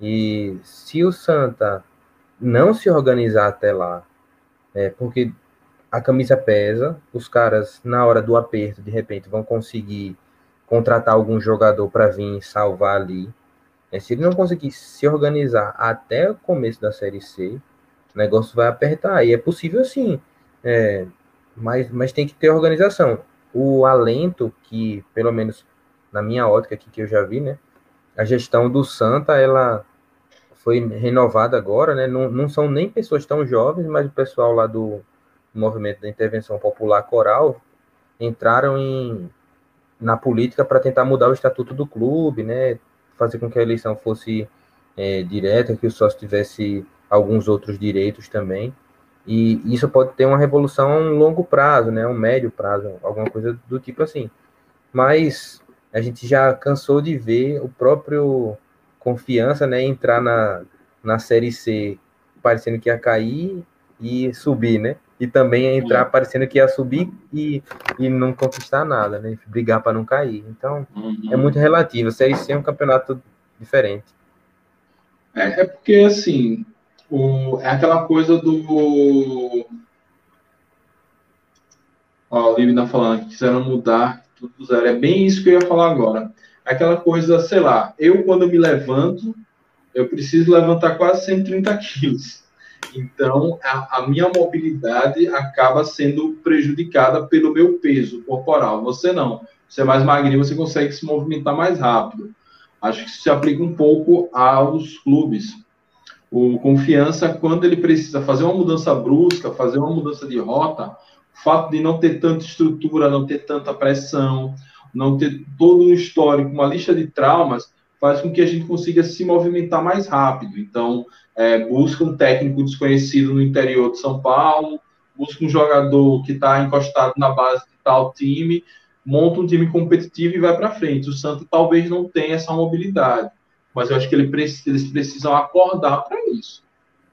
E se o Santa não se organizar até lá, é, porque a camisa pesa, os caras, na hora do aperto, de repente, vão conseguir contratar algum jogador para vir salvar ali. É, se ele não conseguir se organizar até o começo da Série C, o negócio vai apertar. E é possível sim, é, mas, mas tem que ter organização. O alento que, pelo menos na minha ótica aqui que eu já vi, né? A gestão do Santa, ela foi renovada agora, né? Não, não são nem pessoas tão jovens, mas o pessoal lá do movimento da intervenção popular coral entraram em, na política para tentar mudar o estatuto do clube, né? Fazer com que a eleição fosse é, direta, que o sócio tivesse alguns outros direitos também. E isso pode ter uma revolução a um longo prazo, né? Um médio prazo, alguma coisa do tipo assim. Mas a gente já cansou de ver o próprio confiança, né? Entrar na, na série C parecendo que ia cair e subir, né? E também entrar é. parecendo que ia subir e, e não conquistar nada, né? Brigar para não cair. Então, uhum. é muito relativo. A Série C é um campeonato diferente. É, é porque, assim, o, é aquela coisa do. Ó, o Livre tá falando que quiseram mudar tudo do zero. É bem isso que eu ia falar agora. É aquela coisa, sei lá, eu quando me levanto, eu preciso levantar quase 130 quilos. Então, a, a, minha mobilidade acaba sendo prejudicada pelo meu peso corporal. Você não. Você é mais magrinho, você consegue se movimentar mais rápido. Acho que isso se aplica um pouco aos clubes. O confiança, quando ele precisa fazer uma mudança brusca, fazer uma mudança de rota, o fato de não ter tanta estrutura, não ter tanta pressão, não ter todo um histórico, uma lista de traumas, faz com que a gente consiga se movimentar mais rápido. Então, é, busca um técnico desconhecido no interior de São Paulo, busca um jogador que está encostado na base de tal time, monta um time competitivo e vai para frente. O Santos talvez não tenha essa mobilidade, mas eu acho que ele, eles precisam acordar para isso.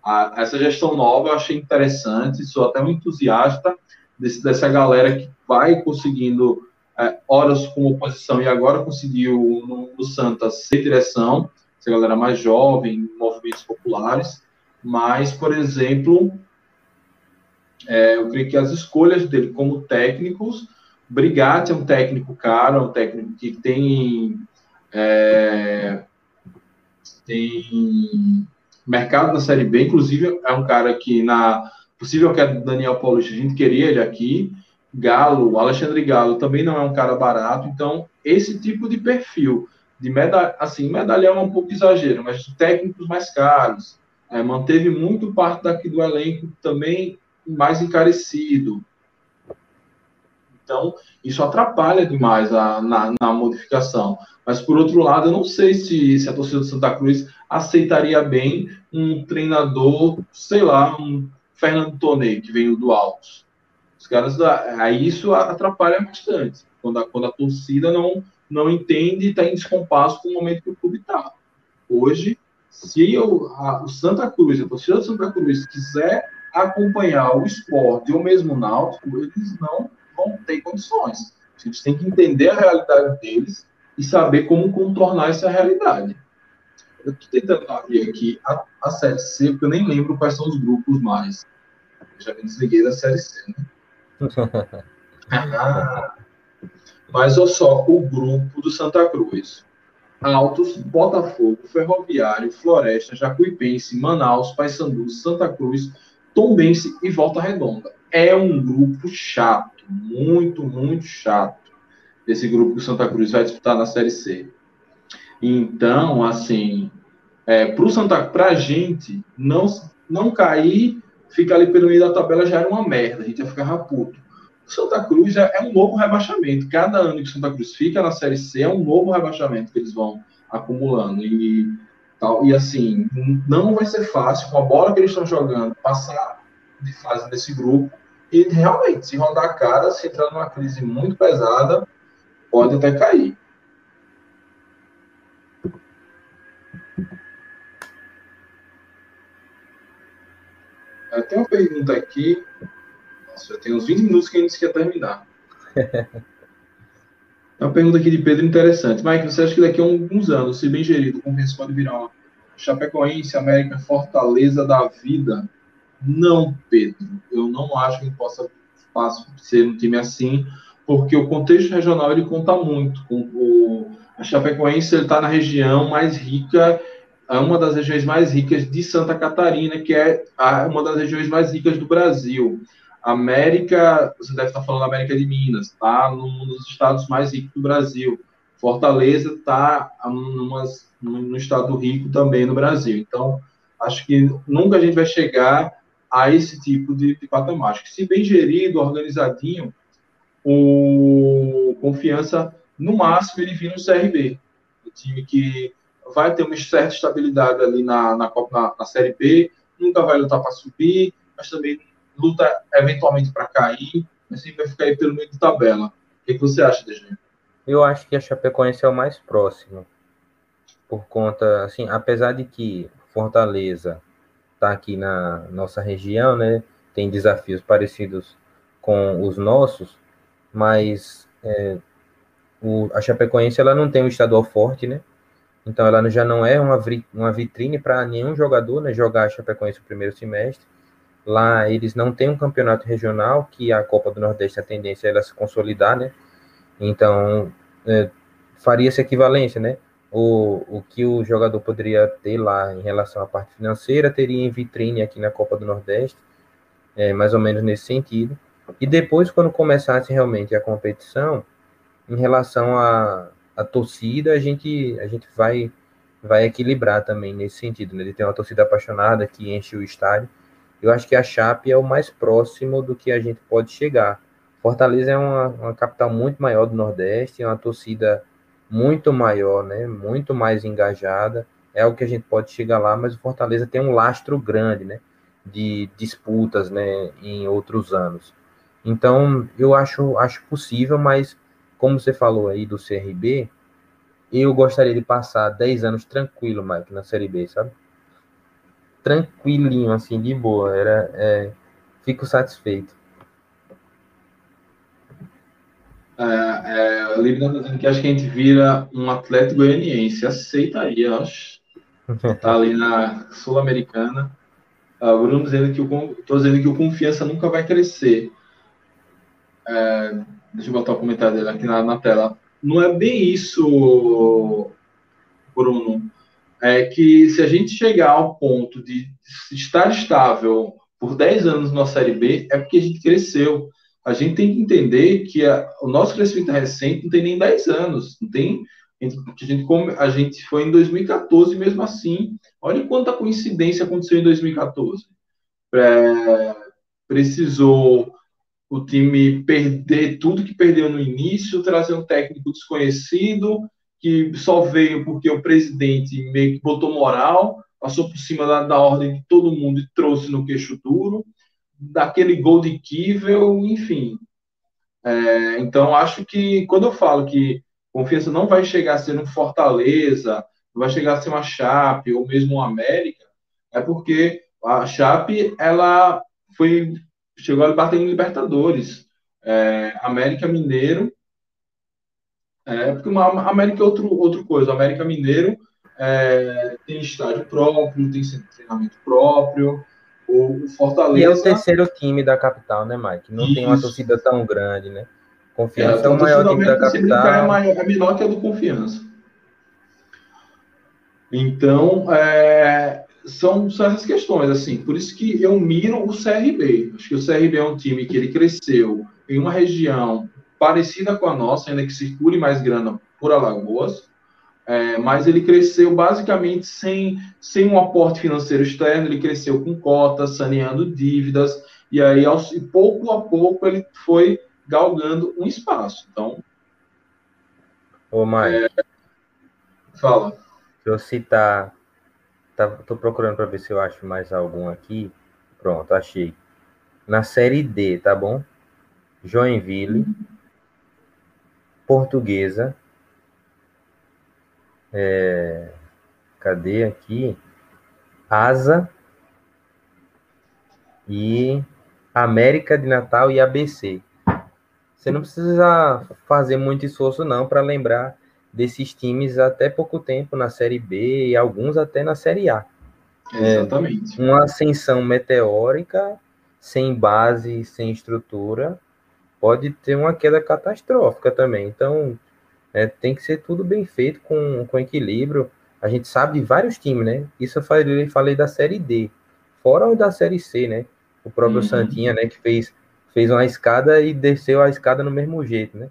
A, essa gestão nova eu achei interessante, sou até um entusiasta desse, dessa galera que vai conseguindo horas como oposição e agora conseguiu no, no Santa ser direção, essa galera mais jovem, movimentos populares, mas, por exemplo, é, eu creio que as escolhas dele como técnicos, Brigatti é um técnico caro, é um técnico que tem, é, tem mercado na Série B, inclusive é um cara que na possível que é Daniel Paulista, a gente queria ele aqui, Galo, Alexandre Galo também não é um cara barato, então esse tipo de perfil de medalha, assim, medalhão é um pouco exagero, mas técnicos mais caros, é, manteve muito parte daqui do elenco também mais encarecido. Então, isso atrapalha demais a, na, na, modificação. Mas, por outro lado, eu não sei se, se a torcida do Santa Cruz aceitaria bem um treinador, sei lá, um Fernando Tonei, que veio do Altos caras, aí isso atrapalha bastante. Quando a, quando a torcida não, não entende e está em descompasso com o momento que o clube está. Hoje, se eu, a, o Santa Cruz, a torcida do Santa Cruz, quiser acompanhar o esporte ou mesmo o náutico, eles não vão ter condições. A gente tem que entender a realidade deles e saber como contornar essa realidade. Eu estou tentando abrir aqui a, a Série C, porque eu nem lembro quais são os grupos mais. Eu já me desliguei da Série C, né? (laughs) Mas olha só, o grupo do Santa Cruz. Altos, Botafogo, Ferroviário, Floresta, Jacuipense, Manaus, Paysandu, Santa Cruz, Tombense e Volta Redonda. É um grupo chato, muito, muito chato. Esse grupo que o Santa Cruz vai disputar na Série C. Então, assim, é, para a gente não não cair ficar ali pelo meio da tabela já era uma merda, a gente ia ficar puto. O Santa Cruz é, é um novo rebaixamento. Cada ano que o Santa Cruz fica na Série C é um novo rebaixamento que eles vão acumulando. E, tal, e assim, não vai ser fácil, com a bola que eles estão jogando, passar de fase nesse grupo. e realmente, se rodar a cara, se entrar numa crise muito pesada, pode até cair. Tem uma pergunta aqui. Nossa, já tem uns 20 minutos que a gente quer terminar. Tem (laughs) uma pergunta aqui de Pedro interessante. Mike, você acha que daqui a alguns anos, se bem gerido, o Convenção pode virar uma Chapecoense, América, Fortaleza da vida? Não, Pedro. Eu não acho que possa ser um time assim, porque o contexto regional ele conta muito. O, a Chapecoense está na região mais rica, é uma das regiões mais ricas de Santa Catarina, que é a, uma das regiões mais ricas do Brasil. América, você deve estar falando América de Minas, está num dos estados mais ricos do Brasil. Fortaleza está no estado rico também no Brasil. Então, acho que nunca a gente vai chegar a esse tipo de, de patamar. Acho que se bem gerido, organizadinho, o Confiança, no máximo, ele vira um CRB. Um time que vai ter uma certa estabilidade ali na, na, na, na Série B, nunca vai lutar para subir, mas também luta eventualmente para cair, mas sempre vai ficar aí pelo meio de tabela. O que, que você acha, DG? Eu acho que a Chapecoense é o mais próximo, por conta, assim, apesar de que Fortaleza está aqui na nossa região, né, tem desafios parecidos com os nossos, mas é, o, a Chapecoense ela não tem um estadual forte, né? Então ela já não é uma, uma vitrine para nenhum jogador né, jogar a Chapecoense no primeiro semestre. Lá eles não têm um campeonato regional, que a Copa do Nordeste a tendência é ela se consolidar, né? Então, é, faria essa equivalência, né? O, o que o jogador poderia ter lá em relação à parte financeira, teria em vitrine aqui na Copa do Nordeste, é, mais ou menos nesse sentido. E depois, quando começasse realmente a competição, em relação a, a, torcida, a gente, a gente vai, vai equilibrar também nesse sentido, né? De ter uma torcida apaixonada que enche o estádio eu acho que a Chape é o mais próximo do que a gente pode chegar. Fortaleza é uma, uma capital muito maior do Nordeste, é uma torcida muito maior, né? Muito mais engajada. É o que a gente pode chegar lá, mas o Fortaleza tem um lastro grande, né? De disputas, né? Em outros anos. Então, eu acho, acho possível, mas como você falou aí do CRB, eu gostaria de passar 10 anos tranquilo, Mike, na Série B, sabe? tranquilinho, assim, de boa. Era, é, fico satisfeito. É, é, o Libra dizendo que acho que a gente vira um atleta goianiense. Aceitaria, acho. Tá ali na Sul-Americana. Uh, Bruno dizendo que o, tô dizendo que o confiança nunca vai crescer. É, deixa eu botar o comentário dele aqui na, na tela. Não é bem isso, Bruno é que se a gente chegar ao ponto de estar estável por 10 anos na Série B, é porque a gente cresceu. A gente tem que entender que a, o nosso crescimento recente não tem nem 10 anos, não tem. A gente, a gente foi em 2014 mesmo assim. Olha quanta coincidência aconteceu em 2014. É, precisou o time perder tudo que perdeu no início, trazer um técnico desconhecido, que só veio porque o presidente meio que botou moral, passou por cima da, da ordem de todo mundo e trouxe no queixo duro, daquele gol de Kivel, enfim. É, então, acho que quando eu falo que confiança não vai chegar a ser um Fortaleza, não vai chegar a ser uma Chape ou mesmo uma América, é porque a Chape, ela foi, chegou a bater em Libertadores. É, América Mineiro é, porque uma América é outro, outra coisa. América Mineiro é, tem estádio próprio, tem treinamento próprio. O Fortaleza. E é o terceiro time da capital, né, Mike? Não Isso. tem uma torcida tão grande, né? Confiança é, é o maior time da capital. É, maior, é menor que a do Confiança. Então, é, são, são essas questões, assim. Por isso que eu miro o CRB. Acho que o CRB é um time que ele cresceu em uma região parecida com a nossa, ainda que circule mais grana por Alagoas, é, mas ele cresceu basicamente sem, sem um aporte financeiro externo, ele cresceu com cotas, saneando dívidas, e aí aos, e pouco a pouco ele foi galgando um espaço. Então. Ô, Maio. É, fala. Se eu citar. Tá, tô procurando para ver se eu acho mais algum aqui. Pronto, achei. na Série D, tá bom? Joinville, Portuguesa, é, cadê aqui? Asa e América de Natal e ABC. Você não precisa fazer muito esforço não para lembrar desses times até pouco tempo na Série B e alguns até na Série A. Exatamente. É, uma ascensão meteórica, sem base, sem estrutura, pode ter uma queda catastrófica também. Então, é, tem que ser tudo bem feito, com, com equilíbrio. A gente sabe de vários times, né? Isso eu falei, falei da Série D. Fora o da Série C, né? O próprio uhum. Santinha, né? Que fez, fez uma escada e desceu a escada no mesmo jeito, né?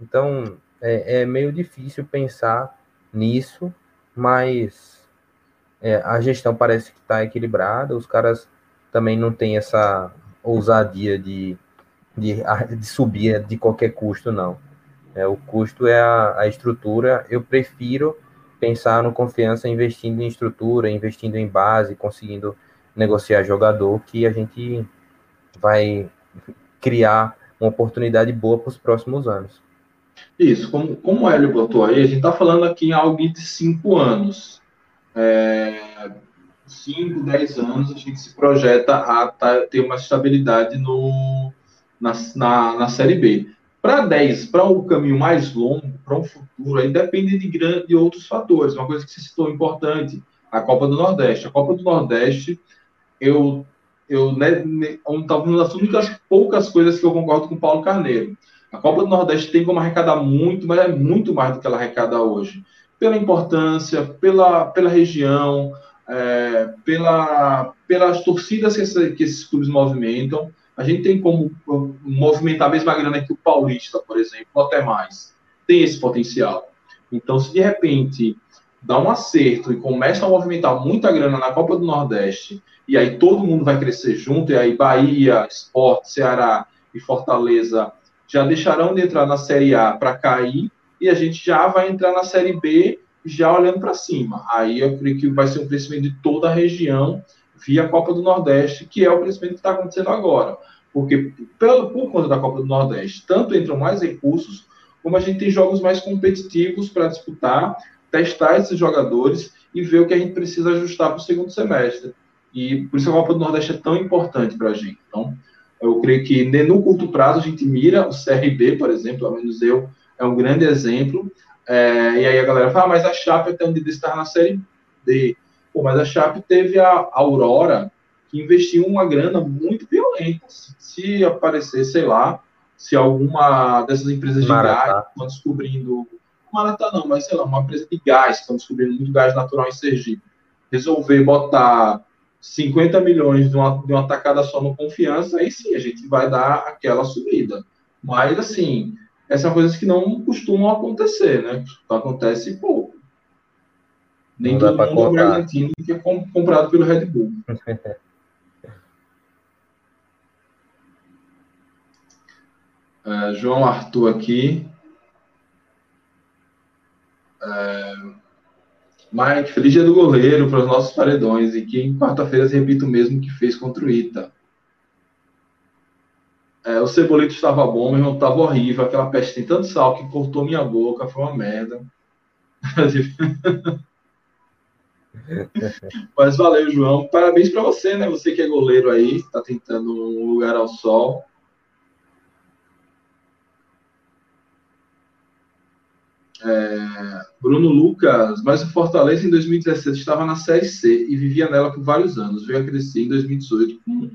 Então, é, é meio difícil pensar nisso, mas é, a gestão parece que está equilibrada. Os caras também não têm essa ousadia de de, de subir de qualquer custo, não. É, o custo é a, a estrutura. Eu prefiro pensar no confiança investindo em estrutura, investindo em base, conseguindo negociar jogador, que a gente vai criar uma oportunidade boa para os próximos anos. Isso, como, como o Hélio botou aí, a gente está falando aqui em algo de cinco anos. É, cinco, dez anos a gente se projeta a tá, ter uma estabilidade no, na, na, na Série B. Para 10, para um caminho mais longo, para um futuro, aí depende de, grande, de outros fatores. Uma coisa que você citou importante, a Copa do Nordeste. A Copa do Nordeste, eu, eu né, uma das únicas poucas coisas que eu concordo com o Paulo Carneiro. A Copa do Nordeste tem como arrecadar muito, mas é muito mais do que ela arrecada hoje. Pela importância, pela, pela região, é, pela, pelas torcidas que, essa, que esses clubes movimentam a gente tem como movimentar a mesma grana que o Paulista, por exemplo, ou até mais. Tem esse potencial. Então, se de repente dá um acerto e começa a movimentar muita grana na Copa do Nordeste, e aí todo mundo vai crescer junto, e aí Bahia, Sport, Ceará e Fortaleza já deixarão de entrar na Série A para cair, e a gente já vai entrar na Série B já olhando para cima. Aí eu creio que vai ser um crescimento de toda a região via Copa do Nordeste, que é o crescimento que está acontecendo agora. Porque, pelo, por conta da Copa do Nordeste, tanto entram mais recursos, como a gente tem jogos mais competitivos para disputar, testar esses jogadores e ver o que a gente precisa ajustar para o segundo semestre. E por isso a Copa do Nordeste é tão importante para a gente. Então, eu creio que no curto prazo a gente mira o CRB, por exemplo, pelo menos eu, é um grande exemplo. É, e aí a galera fala, ah, mas a Chape até onde estar na Série D. Pô, mas a Chape teve a Aurora, que investiu uma grana muito violenta. Se aparecer, sei lá, se alguma dessas empresas de Maratá. gás estão descobrindo. Maratá não, mas sei lá, uma empresa de gás, que estão descobrindo muito gás natural em Sergipe, resolver botar 50 milhões de uma, de uma tacada só no confiança, aí sim a gente vai dar aquela subida. Mas, assim, essas são coisas que não costumam acontecer, né? Acontece pouco. Nem todo mundo é o Bragantino que é comprado pelo Red Bull. (laughs) é, João Arthur aqui. É, Mike, feliz dia do goleiro para os nossos paredões e que em quarta-feira se repita o mesmo que fez contra o Ita. É, o cebolito estava bom, meu irmão estava horrível. Aquela peste tem tanto sal que cortou minha boca, foi uma merda. (laughs) Mas valeu, João. Parabéns para você, né? Você que é goleiro aí, está tentando um lugar ao sol. É, Bruno Lucas, mas o Fortaleza em 2017 estava na Série C e vivia nela por vários anos. Veio a crescer em 2018 com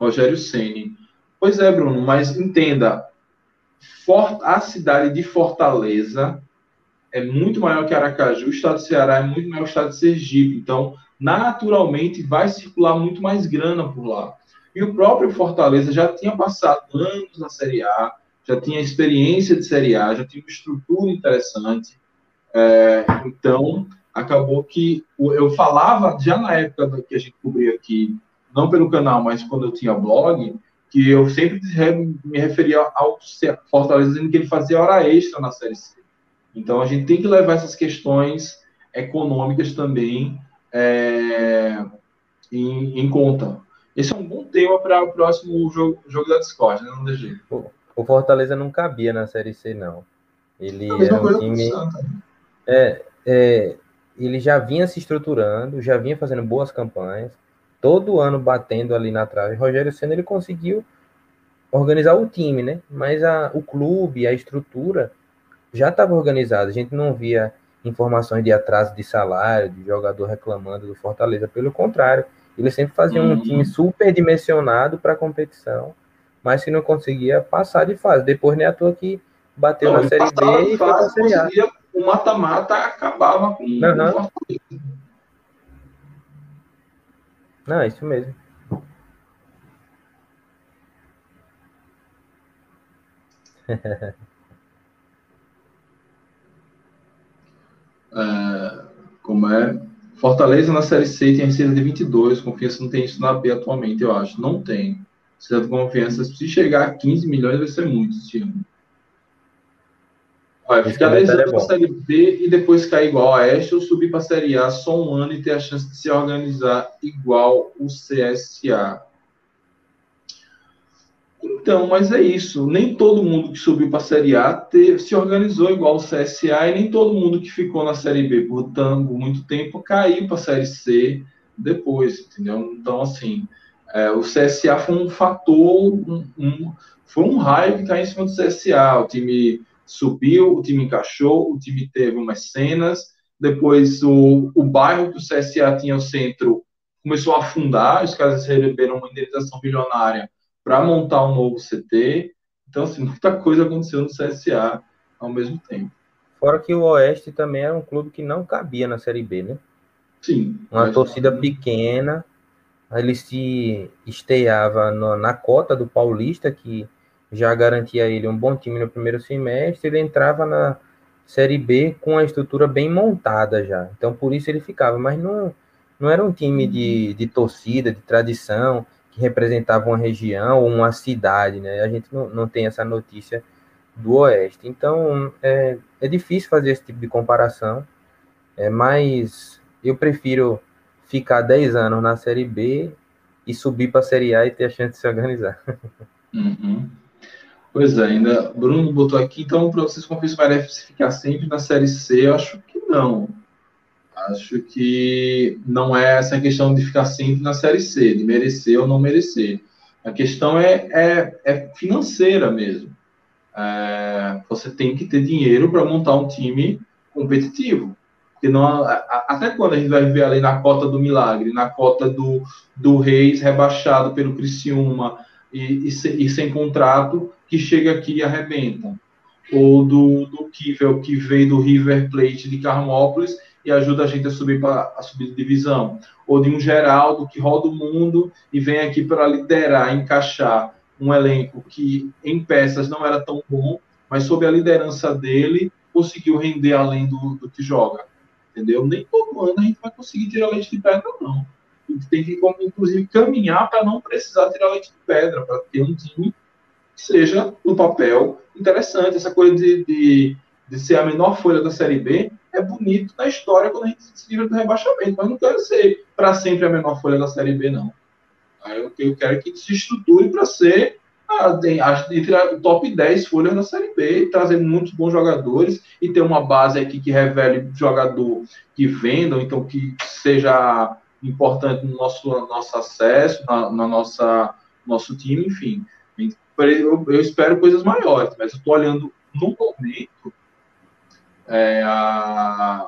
Rogério Ceni. Pois é, Bruno, mas entenda, a cidade de Fortaleza é muito maior que Aracaju, o estado do Ceará é muito maior que o estado de Sergipe. Então, naturalmente, vai circular muito mais grana por lá. E o próprio Fortaleza já tinha passado anos na Série A, já tinha experiência de Série A, já tinha uma estrutura interessante. É, então, acabou que eu falava já na época que a gente cobria aqui, não pelo canal, mas quando eu tinha blog, que eu sempre me referia ao Fortaleza dizendo que ele fazia hora extra na Série C. Então, a gente tem que levar essas questões econômicas também é, em, em, conta. Esse é um bom tema para o próximo jogo, jogo da Discord, né, não DG? O, o Fortaleza não cabia na Série C, não. Ele a mesma coisa um time... É, é, ele já vinha se estruturando, já vinha fazendo boas campanhas, todo ano batendo ali na trave. Rogério Senna ele conseguiu organizar o time, né? Mas a, o clube, a estrutura já estava organizada. A gente não via informações de atraso de salário, de jogador reclamando do Fortaleza. Pelo contrário, ele sempre fazia uhum. um time super dimensionado para a competição, mas que não conseguia passar de fase. Depois, nem à toa que bateu não, na Série B e foi para a Série A. O mata-mata acabava com uhum. o Não, é isso mesmo. (laughs) é, como é? Fortaleza na Série C tem receita de 22, Confiança não tem isso na B atualmente, eu acho. Não tem. Certo, Confiança, se chegar a 15 milhões, vai ser muito esse ano. Vai ficar 10 anos na Série B e depois cair igual a Oeste ou subir para a Série A só um ano e ter a chance de se organizar igual o CSA. Então, mas é isso. Nem todo mundo que subiu para a Série A teve, se organizou igual o CSA e nem todo mundo que ficou na Série B por tanto, muito tempo caiu para a Série C depois, entendeu? Então, assim, é, o CSA foi um fator, um, um, foi um raio que caiu em cima do CSA. O time subiu, o time encaixou, o time teve umas cenas. Depois, o, o bairro que o CSA tinha o centro começou a afundar, os caras receberam uma indenização bilionária para montar um novo CT. Então, assim, muita coisa aconteceu no CSA ao mesmo tempo. Fora que o Oeste também era um clube que não cabia na Série B, né? Sim. Uma torcida pequena, ele se esteava no, na cota do Paulista, que já garantia a ele um bom time no primeiro semestre, ele entrava na Série B com a estrutura bem montada já. Então, por isso ele ficava, mas não, não era um time de, de torcida, de tradição, que representava uma região ou uma cidade, né? A gente não, não tem essa notícia do Oeste. Então, é, é difícil fazer esse tipo de comparação, é, mas eu prefiro ficar 10 anos na Série B e subir para a Série A e ter a chance de se organizar. Uhum. Pois é, ainda. Bruno botou aqui, então, para vocês confiam se vai ficar sempre na Série C? Eu acho que não. Acho que não é essa questão de ficar sempre na Série C, de merecer ou não merecer. A questão é, é, é financeira mesmo. É, você tem que ter dinheiro para montar um time competitivo. Até quando a gente vai ver ali na cota do Milagre, na cota do, do Reis rebaixado pelo Criciúma e, e, e sem contrato, que chega aqui e arrebenta. Ou do, do Kivel, que veio do River Plate de Carmópolis e ajuda a gente a subir para a subida de divisão. Ou de um Geraldo que roda o mundo e vem aqui para liderar, encaixar um elenco que em peças não era tão bom, mas sob a liderança dele conseguiu render além do, do que joga. Entendeu? Nem todo ano a gente vai conseguir tirar leite de pedra, não. A gente tem que, inclusive, caminhar para não precisar tirar leite de pedra, para ter um time que seja, no papel, interessante. Essa coisa de, de, de ser a menor folha da Série B é bonito na história quando a gente se livra do rebaixamento, mas não quero ser para sempre a menor folha da Série B, não. Aí eu, eu quero que se estruture para ser a, entre o top 10 folhas da Série B, trazer muitos bons jogadores e ter uma base aqui que revele jogador que vendam, então que seja importante no nosso, nosso acesso, na, na nossa nosso time, enfim. Eu, eu espero coisas maiores, mas eu estou olhando no momento é, a,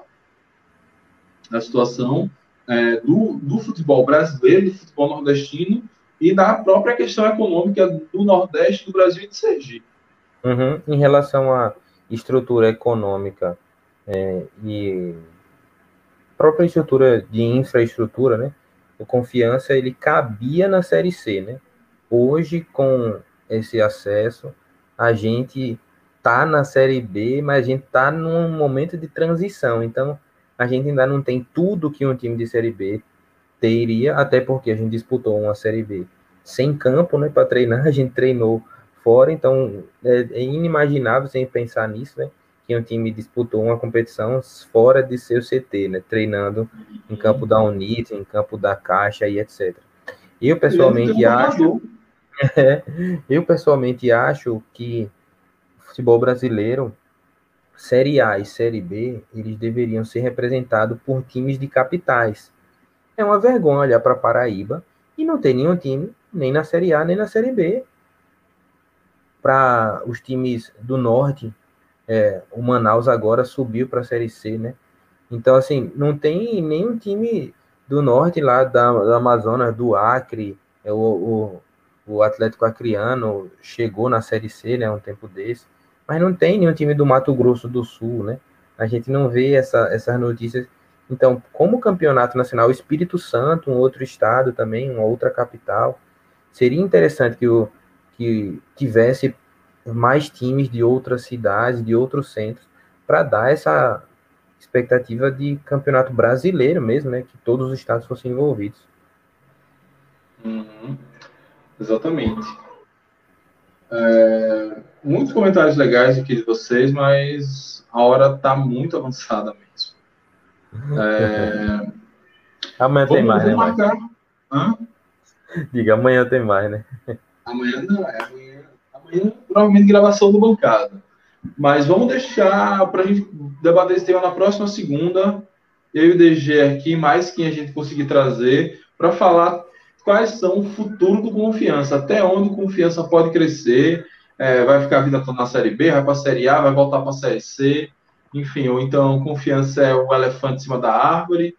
a situação é, do, do futebol brasileiro, do futebol nordestino e da própria questão econômica do Nordeste, do Brasil e de Sergipe. Uhum. Em relação à estrutura econômica é, e própria estrutura de infraestrutura, né? O Confiança ele cabia na Série C, né? Hoje com esse acesso a gente tá na Série B, mas a gente tá num momento de transição. Então, a gente ainda não tem tudo que um time de Série B teria, até porque a gente disputou uma Série B sem campo, né, para treinar, (laughs) a gente treinou fora, então é, é, inimaginável sem pensar nisso, né, que um time disputou uma competição fora de seu CT, né, treinando em campo da Unite, em campo da Caixa e etc. Eu pessoalmente acho. (laughs) eu pessoalmente acho que futebol brasileiro, Série A e Série B, eles deveriam ser representados por times de capitais. É uma vergonha olhar para Paraíba e não ter nenhum time, nem na Série A, nem na Série B. Para os times do Norte, é, o Manaus agora subiu para a Série C, né? Então, assim, não tem nenhum time do Norte lá da, da Amazonas, do Acre, é, o, o, o Atlético Acreano chegou na Série C, né, um tempo desse, mas não tem nenhum time do Mato Grosso do Sul, né? A gente não vê essa, essas notícias então, como campeonato nacional, Espírito Santo, um outro estado também, uma outra capital, seria interessante que, o, que tivesse mais times de outras cidades, de outros centros, para dar essa expectativa de campeonato brasileiro mesmo, né? Que todos os estados fossem envolvidos. Uhum. Exatamente. É, muitos comentários legais aqui de vocês, mas a hora está muito avançada mesmo. É... Amanhã tem mais, né? Marcar. Hã? Diga, amanhã tem mais, né? Amanhã não, é amanhã, amanhã provavelmente gravação do bancada. Mas vamos deixar para a gente debater esse tema na próxima segunda. Eu e o DG aqui, mais quem a gente conseguir trazer, para falar quais são o futuro do confiança, até onde confiança pode crescer, é, vai ficar a vida toda na Série B, vai para a Série A, vai voltar para a Série C enfim, ou então confiança é o elefante em cima da árvore.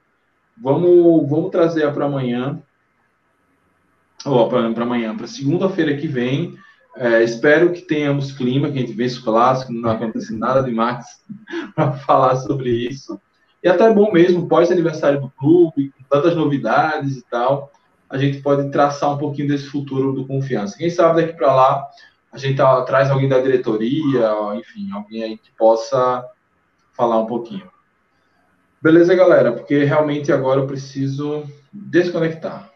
Vamos, vamos trazer para amanhã, ou para amanhã, para segunda-feira que vem. É, espero que tenhamos clima, que a gente vence o clássico, não acontece nada demais (laughs) para falar sobre isso. E até bom mesmo, pós-aniversário do clube, com tantas novidades e tal, a gente pode traçar um pouquinho desse futuro do confiança. Quem sabe daqui para lá a gente tá, traz alguém da diretoria, enfim, alguém aí que possa falar um pouquinho. Beleza, galera? Porque realmente agora eu preciso desconectar.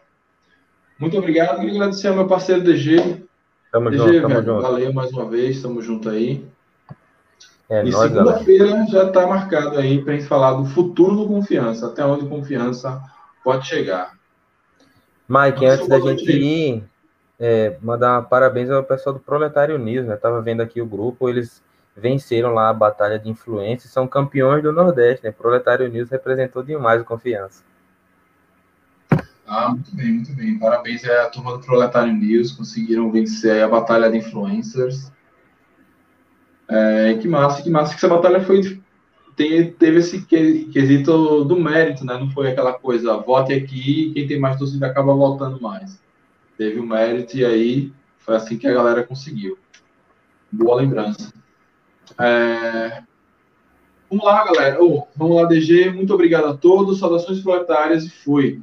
Muito obrigado. Queria agradecer ao meu parceiro DG. Tamo DG, junto, tamo junto. Valeu mais uma vez, tamo junto aí. É, e segunda-feira já está marcado aí para a gente falar do futuro do confiança, até onde confiança pode chegar. Mike, antes da gente ir, é, mandar parabéns ao pessoal do Proletário News, né? Tava vendo aqui o grupo, eles venceram lá a batalha de influência e são campeões do Nordeste, né? Proletário News representou demais o confiança. Ah, muito bem, muito bem. Parabéns à turma do Proletário News, conseguiram vencer a batalha de influencers. É, que massa, que massa que essa batalha foi teve esse quesito do mérito, né? Não foi aquela coisa, vote aqui, quem tem mais torcida acaba votando mais. Teve o mérito e aí foi assim que a galera conseguiu. Boa lembrança. É... Vamos lá, galera. Oh, vamos lá, DG. Muito obrigado a todos. Saudações proletárias e fui.